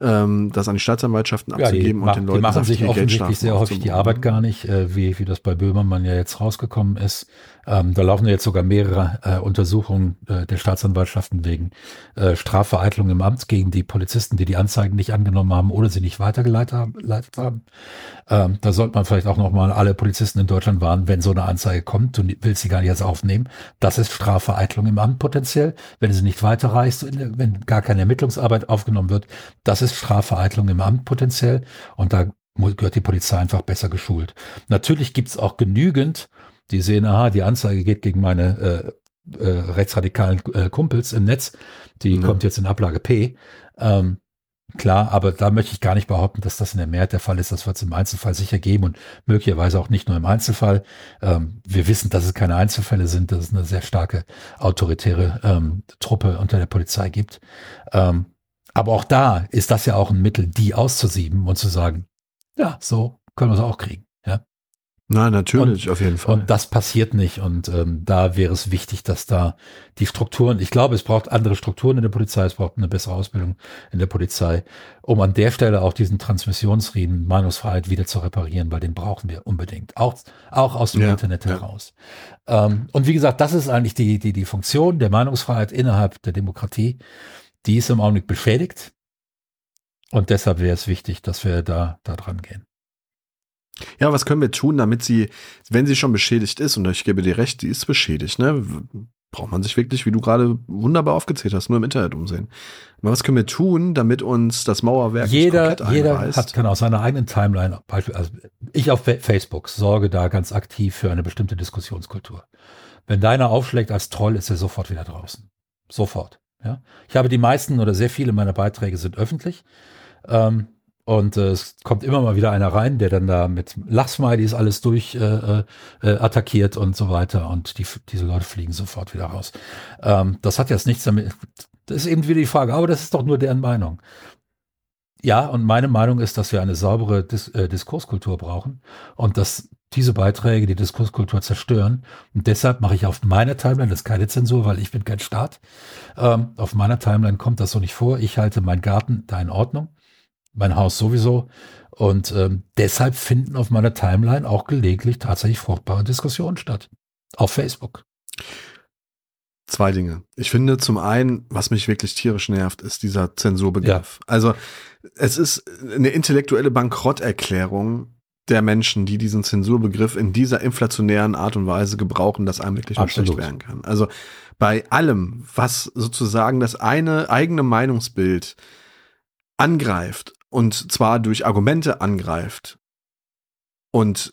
ähm, das an die Staatsanwaltschaften ja, abzugeben und den Leuten die machen sich offensichtlich sehr häufig die Arbeit gar nicht, äh, wie, wie das bei Böhmermann ja jetzt rausgekommen ist. Ähm, da laufen jetzt sogar mehrere äh, Untersuchungen äh, der Staatsanwaltschaften wegen äh, Strafvereitlung im Amt gegen die Polizisten, die die Anzeigen nicht angenommen haben oder sie nicht weitergeleitet haben. Ähm, da sollte man vielleicht auch nochmal alle Polizisten in Deutschland warnen, wenn so eine Anzeige kommt, du willst sie gar nicht erst aufnehmen. Das ist Strafvereitlung im Amt potenziell. Wenn sie nicht weiterreicht, wenn gar keine Ermittlungsarbeit aufgenommen wird, das ist Strafvereitlung im Amt potenziell und da gehört die Polizei einfach besser geschult. Natürlich gibt es auch genügend, die sehen, aha, die Anzeige geht gegen meine äh, äh, rechtsradikalen äh, Kumpels im Netz, die mhm. kommt jetzt in Ablage P. Ähm, klar, aber da möchte ich gar nicht behaupten, dass das in der Mehrheit der Fall ist. Das wird es im Einzelfall sicher geben und möglicherweise auch nicht nur im Einzelfall. Ähm, wir wissen, dass es keine Einzelfälle sind, dass es eine sehr starke autoritäre ähm, Truppe unter der Polizei gibt. Ähm, aber auch da ist das ja auch ein Mittel, die auszusieben und zu sagen, ja, so können wir es auch kriegen. Nein, natürlich, und, auf jeden Fall. Und das passiert nicht. Und ähm, da wäre es wichtig, dass da die Strukturen, ich glaube, es braucht andere Strukturen in der Polizei, es braucht eine bessere Ausbildung in der Polizei, um an der Stelle auch diesen Transmissionsriemen Meinungsfreiheit wieder zu reparieren, weil den brauchen wir unbedingt. Auch, auch aus dem ja, Internet heraus. Ja. Ähm, und wie gesagt, das ist eigentlich die, die, die Funktion der Meinungsfreiheit innerhalb der Demokratie die ist im Augenblick beschädigt. Und deshalb wäre es wichtig, dass wir da, da dran gehen. Ja, was können wir tun, damit sie, wenn sie schon beschädigt ist, und ich gebe dir recht, die ist beschädigt, ne? Braucht man sich wirklich, wie du gerade wunderbar aufgezählt hast, nur im Internet umsehen. Aber was können wir tun, damit uns das Mauerwerk jeder, nicht komplett Jeder einreißt? hat, kann aus seiner eigenen Timeline, also ich auf Facebook sorge da ganz aktiv für eine bestimmte Diskussionskultur. Wenn deiner aufschlägt als Troll, ist er sofort wieder draußen. Sofort. Ja? Ich habe die meisten oder sehr viele meiner Beiträge sind öffentlich. Ähm, und äh, es kommt immer mal wieder einer rein, der dann da mit Lachsmilies alles durch äh, äh, äh, attackiert und so weiter. Und die, diese Leute fliegen sofort wieder raus. Ähm, das hat jetzt nichts damit. Das ist eben wieder die Frage, aber das ist doch nur deren Meinung. Ja, und meine Meinung ist, dass wir eine saubere Dis äh, Diskurskultur brauchen und dass diese Beiträge die Diskurskultur zerstören. Und deshalb mache ich auf meiner Timeline, das ist keine Zensur, weil ich bin kein Staat, ähm, auf meiner Timeline kommt das so nicht vor. Ich halte meinen Garten da in Ordnung, mein Haus sowieso. Und ähm, deshalb finden auf meiner Timeline auch gelegentlich tatsächlich fruchtbare Diskussionen statt. Auf Facebook. Zwei Dinge. Ich finde zum einen, was mich wirklich tierisch nervt, ist dieser Zensurbegriff. Ja. Also es ist eine intellektuelle Bankrotterklärung der Menschen, die diesen Zensurbegriff in dieser inflationären Art und Weise gebrauchen, dass einem wirklich nicht schlecht werden kann. Also bei allem, was sozusagen das eine eigene Meinungsbild angreift und zwar durch Argumente angreift und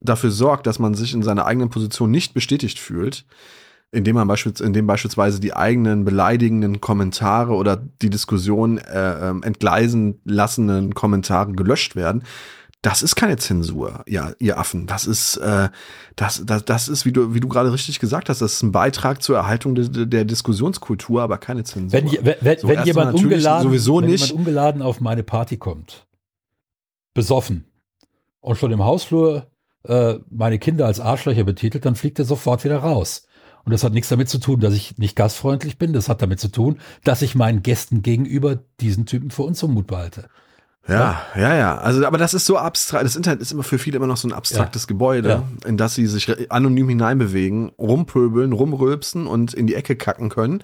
dafür sorgt, dass man sich in seiner eigenen Position nicht bestätigt fühlt, indem man beispielsweise, indem beispielsweise die eigenen beleidigenden Kommentare oder die Diskussion äh, ähm, entgleisen lassenden Kommentare gelöscht werden. Das ist keine Zensur, ja, ihr Affen. Das ist, äh, das, das, das ist, wie du, wie du gerade richtig gesagt hast, das ist ein Beitrag zur Erhaltung de, der Diskussionskultur, aber keine Zensur. Wenn, wenn, so, wenn jemand ungeladen, sowieso wenn nicht. jemand ungeladen auf meine Party kommt, besoffen und schon im Hausflur äh, meine Kinder als Arschlöcher betitelt, dann fliegt er sofort wieder raus. Und das hat nichts damit zu tun, dass ich nicht gastfreundlich bin. Das hat damit zu tun, dass ich meinen Gästen gegenüber diesen Typen für unzumutbar halte. Ja, ja, ja. Also, aber das ist so abstrakt. Das Internet ist immer für viele immer noch so ein abstraktes ja. Gebäude, ja. in das sie sich anonym hineinbewegen, rumpöbeln, rumrülpsen und in die Ecke kacken können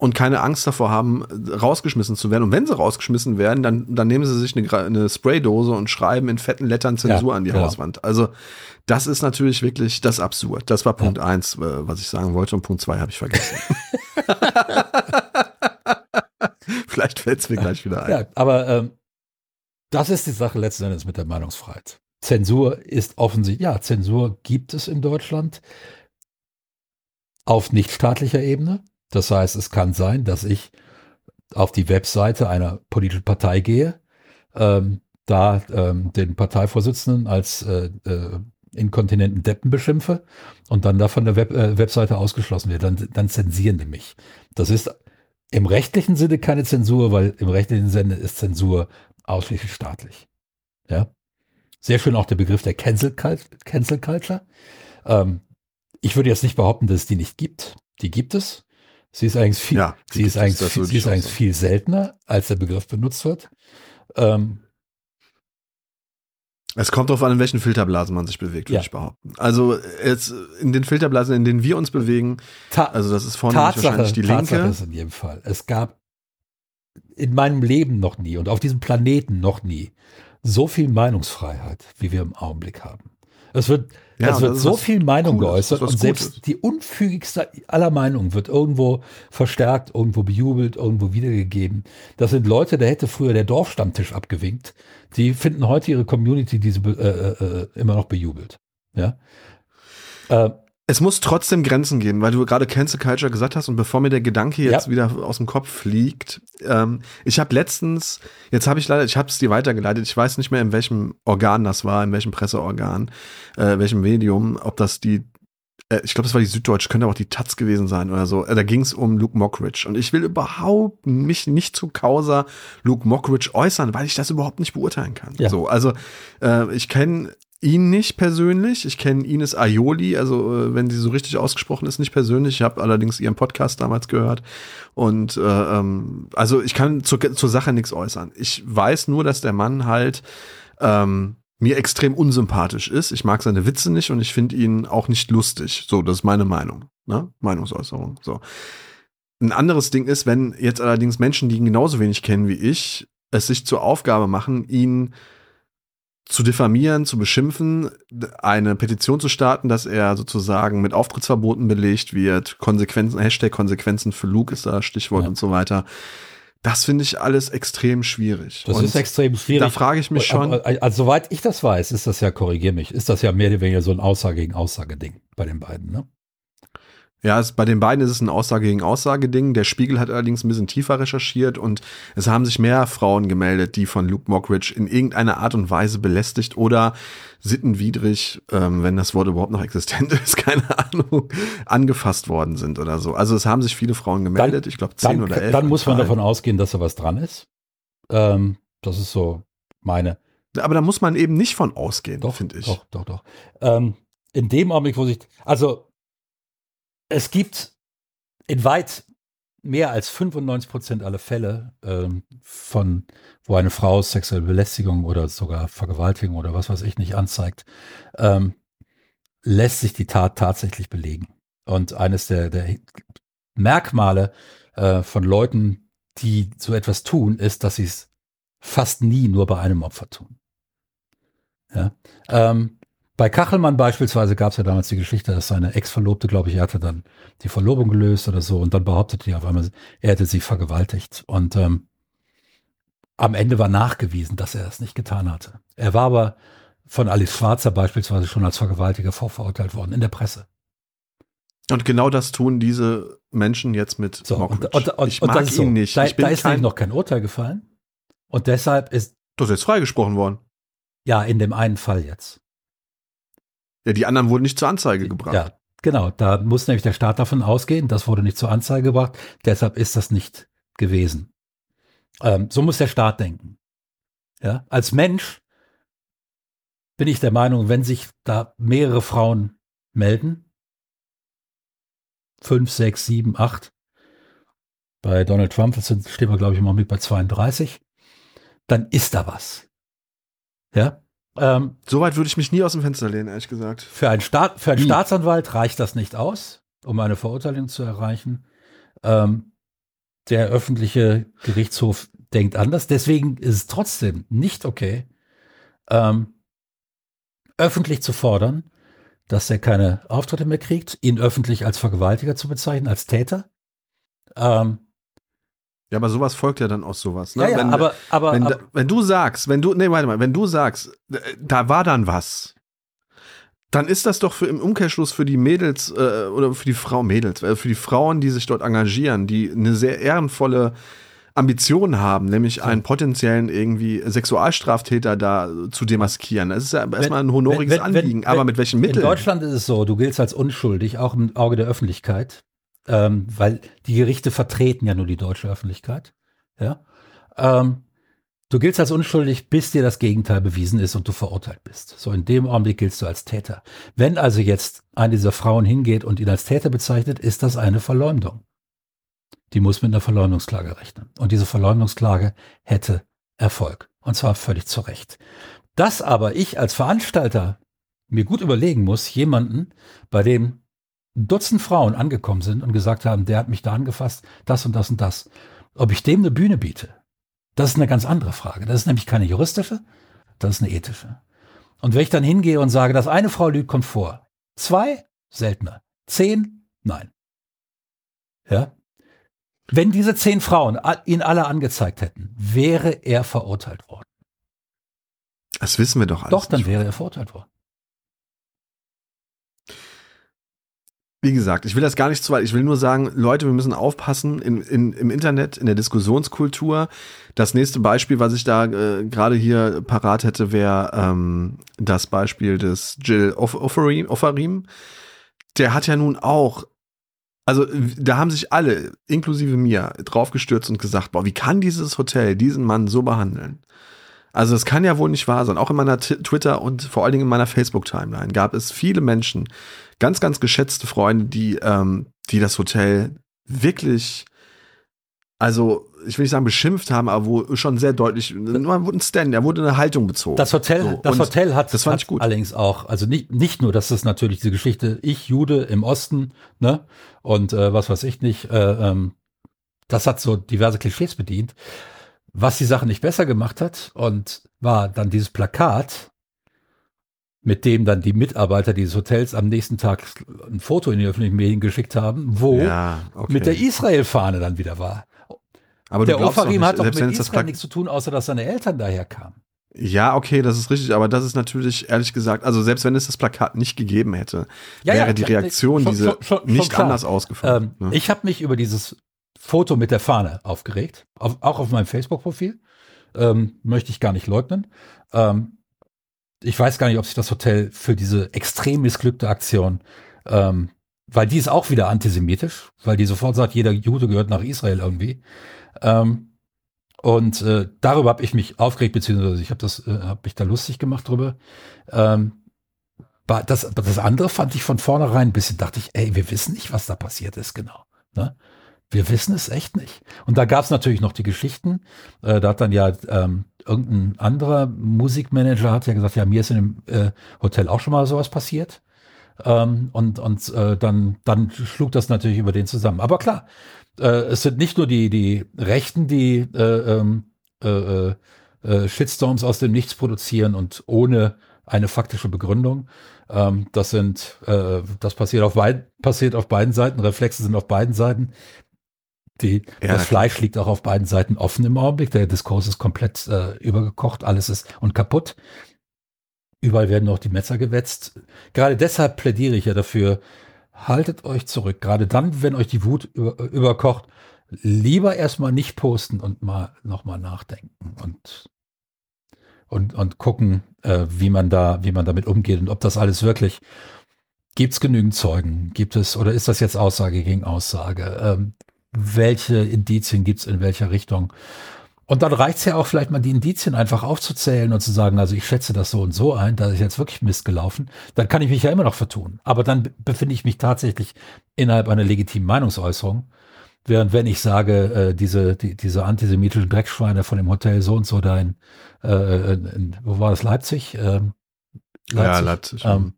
und keine Angst davor haben, rausgeschmissen zu werden. Und wenn sie rausgeschmissen werden, dann, dann nehmen sie sich eine, eine Spraydose und schreiben in fetten Lettern Zensur ja, an die genau. Hauswand. Also das ist natürlich wirklich das absurd. Das war Punkt eins, äh, was ich sagen wollte. Und Punkt zwei habe ich vergessen. Vielleicht fällt es mir gleich wieder ein. Ja, aber ähm, das ist die Sache letzten Endes mit der Meinungsfreiheit. Zensur ist offensichtlich, ja, Zensur gibt es in Deutschland auf nichtstaatlicher Ebene. Das heißt, es kann sein, dass ich auf die Webseite einer politischen Partei gehe, ähm, da ähm, den Parteivorsitzenden als äh, äh, inkontinenten Deppen beschimpfe und dann da von der Web, äh, Webseite ausgeschlossen werde, dann, dann zensieren die mich. Das ist im rechtlichen Sinne keine Zensur, weil im rechtlichen Sinne ist Zensur ausschließlich staatlich. Ja. Sehr schön auch der Begriff der Cancel, Cancel Culture. Ähm, ich würde jetzt nicht behaupten, dass es die nicht gibt. Die gibt es. Sie ist eigentlich viel, ja, sie ist eigentlich, viel, sie ist eigentlich viel seltener, als der Begriff benutzt wird. Ähm, es kommt darauf an, in welchen Filterblasen man sich bewegt, würde ja. ich behaupten. Also jetzt in den Filterblasen, in denen wir uns bewegen, Ta also das ist vorne wahrscheinlich die Tatsache linke. Ist in jedem Fall. Es gab in meinem Leben noch nie und auf diesem Planeten noch nie so viel Meinungsfreiheit, wie wir im Augenblick haben. Es wird, ja, es wird so viel Meinung Cooles, geäußert und selbst die unfügigste aller Meinungen wird irgendwo verstärkt, irgendwo bejubelt, irgendwo wiedergegeben. Das sind Leute, da hätte früher der Dorfstammtisch abgewinkt. Die finden heute ihre Community, die sie äh, äh, immer noch bejubelt. Ja. Äh, es muss trotzdem Grenzen geben, weil du gerade Cancel Culture gesagt hast und bevor mir der Gedanke jetzt ja. wieder aus dem Kopf fliegt, ähm, ich habe letztens, jetzt habe ich leider, ich habe es dir weitergeleitet, ich weiß nicht mehr in welchem Organ das war, in welchem Presseorgan, äh, welchem Medium, ob das die, äh, ich glaube, das war die Süddeutsche, könnte auch die Taz gewesen sein oder so. Äh, da ging es um Luke Mockridge und ich will überhaupt mich nicht zu Causa Luke Mockridge äußern, weil ich das überhaupt nicht beurteilen kann. Ja. So, also äh, ich kenne ihn nicht persönlich. Ich kenne Ines Aioli, also äh, wenn sie so richtig ausgesprochen ist, nicht persönlich. Ich habe allerdings ihren Podcast damals gehört. Und äh, ähm, also ich kann zur, zur Sache nichts äußern. Ich weiß nur, dass der Mann halt ähm, mir extrem unsympathisch ist. Ich mag seine Witze nicht und ich finde ihn auch nicht lustig. So, das ist meine Meinung. Ne? Meinungsäußerung. So. Ein anderes Ding ist, wenn jetzt allerdings Menschen, die ihn genauso wenig kennen wie ich, es sich zur Aufgabe machen, ihn zu diffamieren, zu beschimpfen, eine Petition zu starten, dass er sozusagen mit Auftrittsverboten belegt wird, Konsequenzen, Hashtag Konsequenzen für Luke ist da Stichwort ja. und so weiter. Das finde ich alles extrem schwierig. Das und ist extrem schwierig. Da frage ich mich schon. Also, soweit ich das weiß, ist das ja, korrigier mich, ist das ja mehr oder weniger so ein Aussage gegen Aussage-Ding bei den beiden, ne? Ja, es, bei den beiden ist es ein Aussage gegen Aussage-Ding. Der Spiegel hat allerdings ein bisschen tiefer recherchiert und es haben sich mehr Frauen gemeldet, die von Luke Mockridge in irgendeiner Art und Weise belästigt oder sittenwidrig, ähm, wenn das Wort überhaupt noch existent ist, keine Ahnung, angefasst worden sind oder so. Also es haben sich viele Frauen gemeldet, dann, ich glaube zehn dann, oder elf. Dann muss man davon ausgehen, dass da was dran ist. Ähm, das ist so meine. Aber da muss man eben nicht von ausgehen, finde ich. Doch, doch, doch. Ähm, in dem Augenblick, wo sich, also es gibt in weit mehr als 95 Prozent aller Fälle ähm, von, wo eine Frau sexuelle Belästigung oder sogar Vergewaltigung oder was weiß ich nicht anzeigt, ähm, lässt sich die Tat tatsächlich belegen. Und eines der, der Merkmale äh, von Leuten, die so etwas tun, ist, dass sie es fast nie nur bei einem Opfer tun. Ja. Ähm, bei Kachelmann beispielsweise gab es ja damals die Geschichte, dass seine Ex-Verlobte, glaube ich, er hatte dann die Verlobung gelöst oder so und dann behauptete er auf einmal, er hätte sie vergewaltigt. Und ähm, am Ende war nachgewiesen, dass er das nicht getan hatte. Er war aber von Alice Schwarzer beispielsweise schon als Vergewaltiger vorverurteilt worden in der Presse. Und genau das tun diese Menschen jetzt mit so, und, und, und, ich mag ihn so. nicht. Da, da ist kein, noch kein Urteil gefallen. Und deshalb ist. Du bist jetzt freigesprochen worden. Ja, in dem einen Fall jetzt. Ja, die anderen wurden nicht zur Anzeige gebracht. Ja, genau. Da muss nämlich der Staat davon ausgehen, das wurde nicht zur Anzeige gebracht. Deshalb ist das nicht gewesen. Ähm, so muss der Staat denken. Ja, als Mensch bin ich der Meinung, wenn sich da mehrere Frauen melden, fünf, sechs, sieben, acht, bei Donald Trump stehen wir, glaube ich, im mit bei 32, dann ist da was. Ja, ähm, Soweit würde ich mich nie aus dem Fenster lehnen, ehrlich gesagt. Für einen, Staat, für einen Staatsanwalt reicht das nicht aus, um eine Verurteilung zu erreichen. Ähm, der öffentliche Gerichtshof denkt anders. Deswegen ist es trotzdem nicht okay, ähm, öffentlich zu fordern, dass er keine Auftritte mehr kriegt, ihn öffentlich als Vergewaltiger zu bezeichnen, als Täter. Ähm, ja, aber sowas folgt ja dann aus sowas. Ne? Ja, ja, wenn, aber, aber, wenn, aber, wenn du sagst, wenn du, nee, warte mal, wenn du sagst, da war dann was, dann ist das doch für im Umkehrschluss für die Mädels äh, oder für die Frau Mädels, äh, für die Frauen, die sich dort engagieren, die eine sehr ehrenvolle Ambition haben, nämlich einen potenziellen irgendwie Sexualstraftäter da zu demaskieren. Das ist ja erstmal ein honoriges wenn, wenn, Anliegen, wenn, aber mit welchen Mitteln? In Deutschland ist es so, du giltst als unschuldig, auch im Auge der Öffentlichkeit ähm, weil die Gerichte vertreten ja nur die deutsche Öffentlichkeit. Ja. Ähm, du giltst als unschuldig, bis dir das Gegenteil bewiesen ist und du verurteilt bist. So in dem Augenblick giltst du als Täter. Wenn also jetzt eine dieser Frauen hingeht und ihn als Täter bezeichnet, ist das eine Verleumdung. Die muss mit einer Verleumdungsklage rechnen. Und diese Verleumdungsklage hätte Erfolg. Und zwar völlig zu Recht. Das aber ich als Veranstalter mir gut überlegen muss, jemanden, bei dem Dutzend Frauen angekommen sind und gesagt haben, der hat mich da angefasst, das und das und das. Ob ich dem eine Bühne biete, das ist eine ganz andere Frage. Das ist nämlich keine juristische, das ist eine ethische. Und wenn ich dann hingehe und sage, dass eine Frau lügt, kommt vor. Zwei, seltener. Zehn, nein. Ja. Wenn diese zehn Frauen ihn alle angezeigt hätten, wäre er verurteilt worden. Das wissen wir doch alles. Doch, dann wäre er verurteilt worden. Wie gesagt, ich will das gar nicht zu weit. Ich will nur sagen, Leute, wir müssen aufpassen in, in, im Internet, in der Diskussionskultur. Das nächste Beispiel, was ich da äh, gerade hier parat hätte, wäre ähm, das Beispiel des Jill Offarim, Offarim. Der hat ja nun auch, also da haben sich alle, inklusive mir, draufgestürzt und gesagt, boah, wie kann dieses Hotel diesen Mann so behandeln? Also es kann ja wohl nicht wahr sein. Auch in meiner Twitter und vor allen Dingen in meiner Facebook-Timeline gab es viele Menschen, ganz, ganz geschätzte Freunde, die, ähm, die das Hotel wirklich, also ich will nicht sagen beschimpft haben, aber wo schon sehr deutlich, man wurde ein Stand, er wurde eine Haltung bezogen. Das Hotel, so. das Hotel hat, das fand hat ich gut. allerdings auch, also nicht, nicht nur, dass es natürlich diese Geschichte, ich Jude im Osten, ne, und äh, was weiß ich nicht, äh, ähm, das hat so diverse Klischees bedient. Was die Sache nicht besser gemacht hat und war dann dieses Plakat, mit dem dann die Mitarbeiter dieses Hotels am nächsten Tag ein Foto in die öffentlichen Medien geschickt haben, wo ja, okay. mit der Israel-Fahne dann wieder war. Aber der Ofarim hat doch mit Israel nichts zu tun, außer dass seine Eltern daher kamen. Ja, okay, das ist richtig, aber das ist natürlich, ehrlich gesagt, also selbst wenn es das Plakat nicht gegeben hätte, ja, wäre ja, die Reaktion schon, diese schon, schon, nicht anders ausgefallen. Ähm, ne? Ich habe mich über dieses Foto mit der Fahne aufgeregt, auf, auch auf meinem Facebook-Profil. Ähm, möchte ich gar nicht leugnen. Ähm, ich weiß gar nicht, ob sich das Hotel für diese extrem missglückte Aktion, ähm, weil die ist auch wieder antisemitisch, weil die sofort sagt, jeder Jude gehört nach Israel irgendwie. Ähm, und äh, darüber habe ich mich aufgeregt, beziehungsweise ich habe das, äh, habe mich da lustig gemacht drüber. Ähm, das, das andere fand ich von vornherein ein bisschen, dachte ich, ey, wir wissen nicht, was da passiert ist, genau. Ne? Wir wissen es echt nicht. Und da gab es natürlich noch die Geschichten. Äh, da hat dann ja ähm, irgendein anderer Musikmanager hat ja gesagt, ja, mir ist in dem äh, Hotel auch schon mal sowas passiert. Ähm, und und äh, dann, dann schlug das natürlich über den zusammen. Aber klar, äh, es sind nicht nur die, die Rechten, die äh, ähm, äh, äh, Shitstorms aus dem Nichts produzieren und ohne eine faktische Begründung. Ähm, das sind, das passiert auf, beid, passiert auf beiden Seiten, Reflexe sind auf beiden Seiten. Die, ja, das Fleisch liegt auch auf beiden Seiten offen im Augenblick. Der Diskurs ist komplett äh, übergekocht, alles ist und kaputt. Überall werden auch die Messer gewetzt. Gerade deshalb plädiere ich ja dafür, haltet euch zurück. Gerade dann, wenn euch die Wut über, überkocht, lieber erstmal nicht posten und mal nochmal nachdenken und, und, und gucken, äh, wie man da, wie man damit umgeht und ob das alles wirklich, gibt es genügend Zeugen? Gibt es, oder ist das jetzt Aussage gegen Aussage? Ähm, welche Indizien gibt es in welcher Richtung? Und dann reicht es ja auch vielleicht mal die Indizien einfach aufzuzählen und zu sagen, also ich schätze das so und so ein, da ist jetzt wirklich Mist gelaufen. Dann kann ich mich ja immer noch vertun. Aber dann befinde ich mich tatsächlich innerhalb einer legitimen Meinungsäußerung. Während wenn ich sage, äh, diese, die, diese antisemitischen Dreckschweine von dem Hotel so und so da in, äh, in wo war das, Leipzig? Ähm, Leipzig. Ja, Leipzig. Ähm,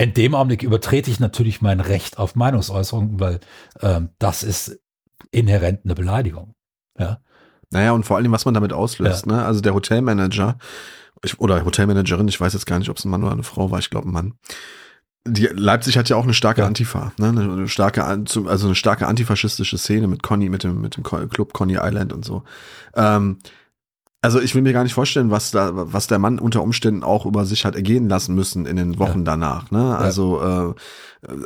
in dem Augenblick übertrete ich natürlich mein Recht auf Meinungsäußerung, weil ähm, das ist inhärent eine Beleidigung. Ja. Naja, und vor allem, was man damit auslöst. Ja. Ne? Also der Hotelmanager ich, oder Hotelmanagerin, ich weiß jetzt gar nicht, ob es ein Mann oder eine Frau war, ich glaube ein Mann. Die, Leipzig hat ja auch eine starke ja. Antifa, ne? eine starke, also eine starke antifaschistische Szene mit Conny, mit dem, mit dem Club Conny Island und so. Ähm, also ich will mir gar nicht vorstellen, was da, was der Mann unter Umständen auch über sich hat ergehen lassen müssen in den Wochen ja. danach. Ne? Also, ja. äh,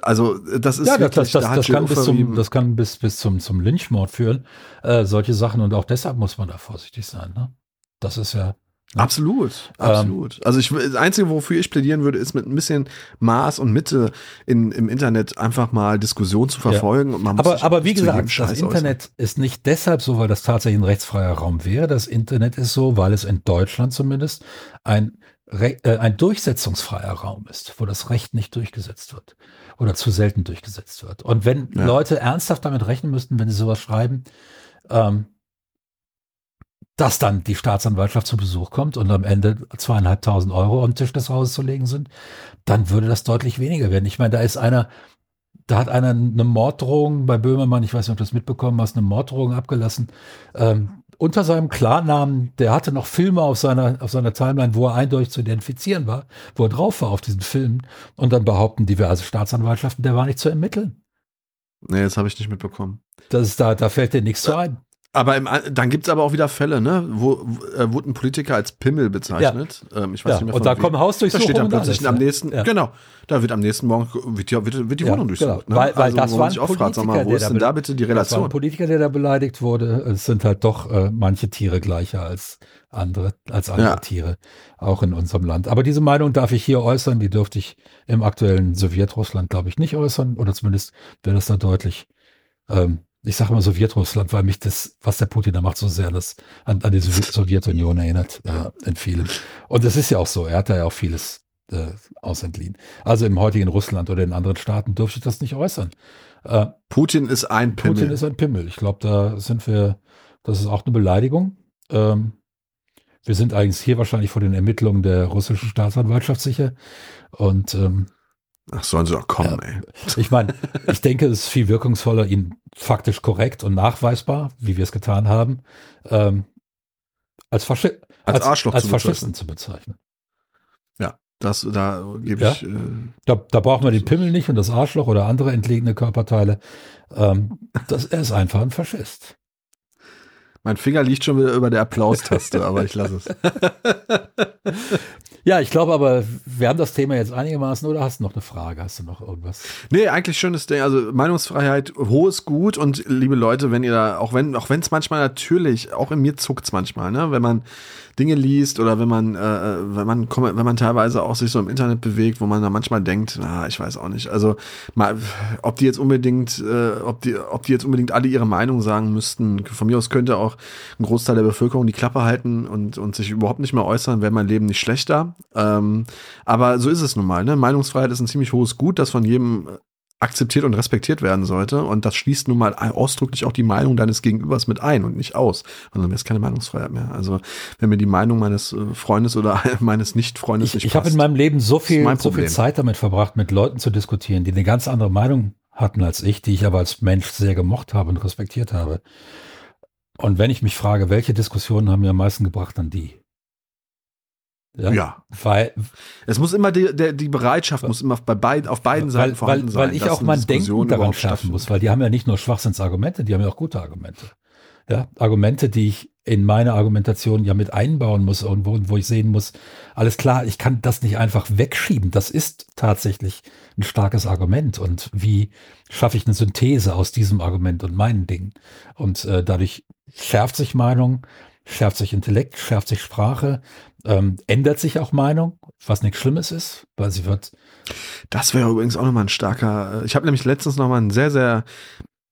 also das ist ja, wirklich, das, das, da das, kann bis zum, das kann bis bis zum zum Lynchmord führen. Äh, solche Sachen und auch deshalb muss man da vorsichtig sein. Ne? Das ist ja Absolut, absolut. Ähm, also ich, das Einzige, wofür ich plädieren würde, ist mit ein bisschen Maß und Mitte in, im Internet einfach mal Diskussion zu verfolgen. Ja. aber, aber wie gesagt, das Internet äußern. ist nicht deshalb so, weil das tatsächlich ein rechtsfreier Raum wäre. Das Internet ist so, weil es in Deutschland zumindest ein, äh, ein durchsetzungsfreier Raum ist, wo das Recht nicht durchgesetzt wird oder zu selten durchgesetzt wird. Und wenn ja. Leute ernsthaft damit rechnen müssten, wenn sie sowas schreiben, ähm, dass dann die Staatsanwaltschaft zu Besuch kommt und am Ende zweieinhalbtausend Euro am Tisch des Hauses zu legen sind, dann würde das deutlich weniger werden. Ich meine, da ist einer, da hat einer eine Morddrohung bei Böhmermann, ich weiß nicht, ob du das mitbekommen hast, eine Morddrohung abgelassen. Ähm, unter seinem Klarnamen, der hatte noch Filme auf seiner, auf seiner Timeline, wo er eindeutig zu identifizieren war, wo er drauf war auf diesen Filmen. Und dann behaupten diverse Staatsanwaltschaften, der war nicht zu ermitteln. Nee, das habe ich nicht mitbekommen. Das ist da, da fällt dir nichts zu ein. Aber im, dann gibt es aber auch wieder Fälle, ne? Wo, wo äh, wurde ein Politiker als Pimmel bezeichnet. Ja. Ähm, ich weiß ja. nicht mehr, und da wie. kommen Hausdurchsuchungen. Da steht dann plötzlich am nächsten, ja. genau, da wird am nächsten Morgen wird die, wird die Wohnung durchsucht. Genau. Ne? Weil, weil also, das war ein Politiker, fragt, mal, wo ist denn da bitte die Relation? Das war ein Politiker, der da beleidigt wurde. Es sind halt doch äh, manche Tiere gleicher als andere, als andere Tiere, auch in unserem Land. Aber diese Meinung darf ich hier äußern, die dürfte ich im aktuellen Sowjetrussland, glaube ich, nicht äußern. Oder zumindest wäre das da deutlich ähm, ich sage mal Sowjetrussland, weil mich das, was der Putin da macht, so sehr das an, an die Sowjetunion erinnert, äh, in vielem. Und das ist ja auch so, er hat da ja auch vieles äh, ausentliehen. Also im heutigen Russland oder in anderen Staaten dürfte ich das nicht äußern. Äh, Putin ist ein Pimmel. Putin ist ein Pimmel. Ich glaube, da sind wir, das ist auch eine Beleidigung. Ähm, wir sind eigentlich hier wahrscheinlich vor den Ermittlungen der russischen Staatsanwaltschaft sicher. Und ähm, Ach, sollen sie doch kommen, ja, ey. Ich meine, ich denke, es ist viel wirkungsvoller, ihn faktisch korrekt und nachweisbar, wie wir es getan haben, ähm, als, Faschi als, als, Arschloch als zu Faschisten bezeichnen. zu bezeichnen. Ja, das, da gebe ja? ich. Äh, da, da braucht man den Pimmel nicht und das Arschloch oder andere entlegene Körperteile. Ähm, das, er ist einfach ein Faschist. Mein Finger liegt schon wieder über der Applaustaste, aber ich lasse es. Ja, ich glaube aber, wir haben das Thema jetzt einigermaßen oder hast du noch eine Frage? Hast du noch irgendwas? Nee, eigentlich schönes Ding. Also Meinungsfreiheit, hohes Gut und liebe Leute, wenn ihr da, auch wenn, auch wenn es manchmal natürlich, auch in mir zuckt es manchmal, ne, wenn man Dinge liest oder wenn man, äh, äh, wenn man, wenn man teilweise auch sich so im Internet bewegt, wo man da manchmal denkt, ah, ich weiß auch nicht. Also mal, ob die jetzt unbedingt, äh, ob die, ob die jetzt unbedingt alle ihre Meinung sagen müssten. Von mir aus könnte auch ein Großteil der Bevölkerung die Klappe halten und, und sich überhaupt nicht mehr äußern, wäre mein Leben nicht schlechter. Ähm, aber so ist es nun mal. Ne? Meinungsfreiheit ist ein ziemlich hohes Gut, das von jedem akzeptiert und respektiert werden sollte. Und das schließt nun mal ausdrücklich auch die Meinung deines Gegenübers mit ein und nicht aus. Und dann ist keine Meinungsfreiheit mehr. Also wenn mir die Meinung meines äh, Freundes oder meines Nicht-Freundes ich, nicht Ich habe in meinem Leben so viel, so viel Zeit damit verbracht, mit Leuten zu diskutieren, die eine ganz andere Meinung hatten als ich, die ich aber als Mensch sehr gemocht habe und respektiert habe. Und wenn ich mich frage, welche Diskussionen haben mir am meisten gebracht, dann die. Ja. ja. Weil es muss immer die, der, die Bereitschaft muss immer bei beid, auf beiden Seiten weil, vorhanden weil, sein. Weil ich auch mein Denken daran schaffen muss, weil die haben ja nicht nur Schwachsinnsargumente, die haben ja auch gute Argumente. Ja, Argumente, die ich in meine Argumentation ja mit einbauen muss und wo, wo ich sehen muss, alles klar, ich kann das nicht einfach wegschieben. Das ist tatsächlich ein starkes Argument. Und wie schaffe ich eine Synthese aus diesem Argument und meinen Dingen? Und äh, dadurch schärft sich Meinung, schärft sich Intellekt, schärft sich Sprache, ähm, ändert sich auch Meinung, was nichts Schlimmes ist, weil sie wird. Das wäre übrigens auch nochmal ein starker. Äh, ich habe nämlich letztens nochmal einen sehr, sehr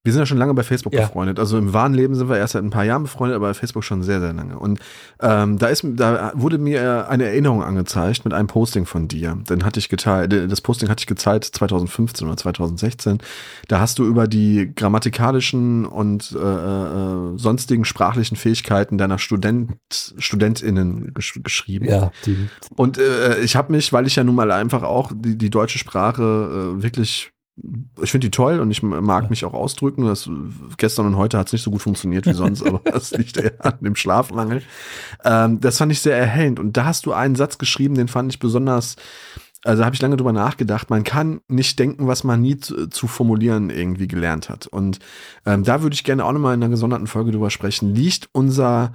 wir sind ja schon lange bei Facebook ja. befreundet. Also im wahren Leben sind wir erst seit ein paar Jahren befreundet, aber bei Facebook schon sehr, sehr lange. Und ähm, da ist, da wurde mir eine Erinnerung angezeigt mit einem Posting von dir. Den hatte ich geteilt, das Posting hatte ich gezeigt 2015 oder 2016. Da hast du über die grammatikalischen und äh, äh, sonstigen sprachlichen Fähigkeiten deiner Student, StudentInnen gesch geschrieben. Ja. Die. Und äh, ich habe mich, weil ich ja nun mal einfach auch die, die deutsche Sprache äh, wirklich ich finde die toll und ich mag mich auch ausdrücken. Das, gestern und heute hat es nicht so gut funktioniert wie sonst, aber das liegt eher an dem Schlafmangel. Ähm, das fand ich sehr erhellend. Und da hast du einen Satz geschrieben, den fand ich besonders, also habe ich lange drüber nachgedacht. Man kann nicht denken, was man nie zu, zu formulieren irgendwie gelernt hat. Und ähm, da würde ich gerne auch nochmal in einer gesonderten Folge drüber sprechen. Liegt unser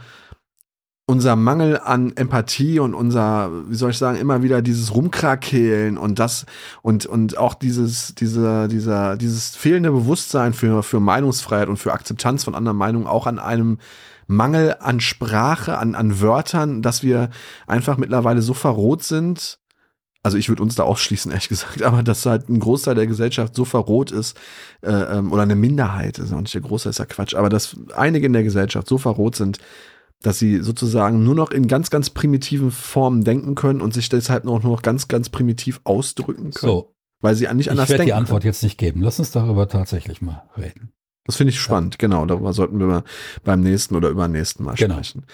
unser Mangel an Empathie und unser, wie soll ich sagen, immer wieder dieses Rumkrakehlen und das und und auch dieses dieser dieser dieses fehlende Bewusstsein für für Meinungsfreiheit und für Akzeptanz von anderen Meinungen auch an einem Mangel an Sprache, an an Wörtern, dass wir einfach mittlerweile so verroht sind. Also ich würde uns da ausschließen, ehrlich gesagt, aber dass halt ein Großteil der Gesellschaft so verroht ist, äh, ähm, oder eine Minderheit, ist auch nicht der Großteil, ist ja Quatsch, aber dass einige in der Gesellschaft so verroht sind, dass sie sozusagen nur noch in ganz, ganz primitiven Formen denken können und sich deshalb nur noch ganz, ganz primitiv ausdrücken können. So. Weil sie nicht anders denken. Ich werde die Antwort können. jetzt nicht geben. Lass uns darüber tatsächlich mal reden. Das finde ich spannend, ja. genau. Darüber sollten wir beim nächsten oder übernächsten Mal genau. sprechen.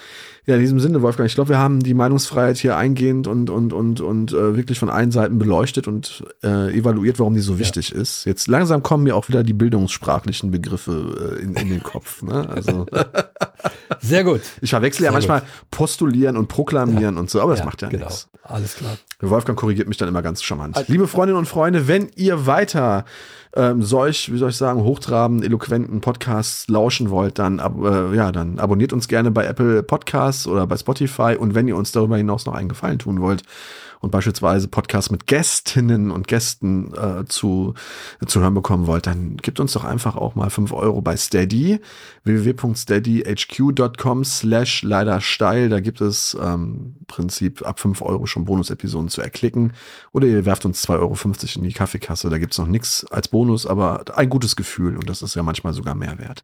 Ja, in diesem Sinne, Wolfgang, ich glaube, wir haben die Meinungsfreiheit hier eingehend und, und, und, und äh, wirklich von allen Seiten beleuchtet und äh, evaluiert, warum die so wichtig ja. ist. Jetzt langsam kommen mir auch wieder die bildungssprachlichen Begriffe äh, in, in den Kopf. Ne? Also Sehr gut. Ich verwechsle ja manchmal gut. postulieren und proklamieren ja. und so, aber das ja, macht ja genau. nichts. Alles klar. Wolfgang korrigiert mich dann immer ganz charmant. Also, Liebe Freundinnen und Freunde, wenn ihr weiter ähm, solch, wie soll ich sagen, hochtrabenden, eloquenten Podcasts lauschen wollt, dann, äh, ja, dann abonniert uns gerne bei Apple Podcasts oder bei Spotify. Und wenn ihr uns darüber hinaus noch einen Gefallen tun wollt, und beispielsweise Podcasts mit Gästinnen und Gästen äh, zu, zu hören bekommen wollt, dann gebt uns doch einfach auch mal fünf Euro bei Steady, www.steadyhq.com slash leider steil. Da gibt es ähm, im Prinzip ab fünf Euro schon Bonus-Episoden zu erklicken. Oder ihr werft uns 2,50 Euro in die Kaffeekasse. Da gibt's noch nichts als Bonus, aber ein gutes Gefühl und das ist ja manchmal sogar mehr wert.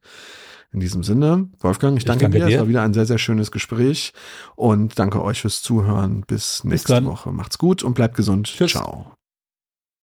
In diesem Sinne, Wolfgang, ich danke, ich danke dir. dir. Es war wieder ein sehr, sehr schönes Gespräch und danke euch fürs Zuhören. Bis nächste Bis Woche. Macht's gut und bleibt gesund. Tschüss. Ciao.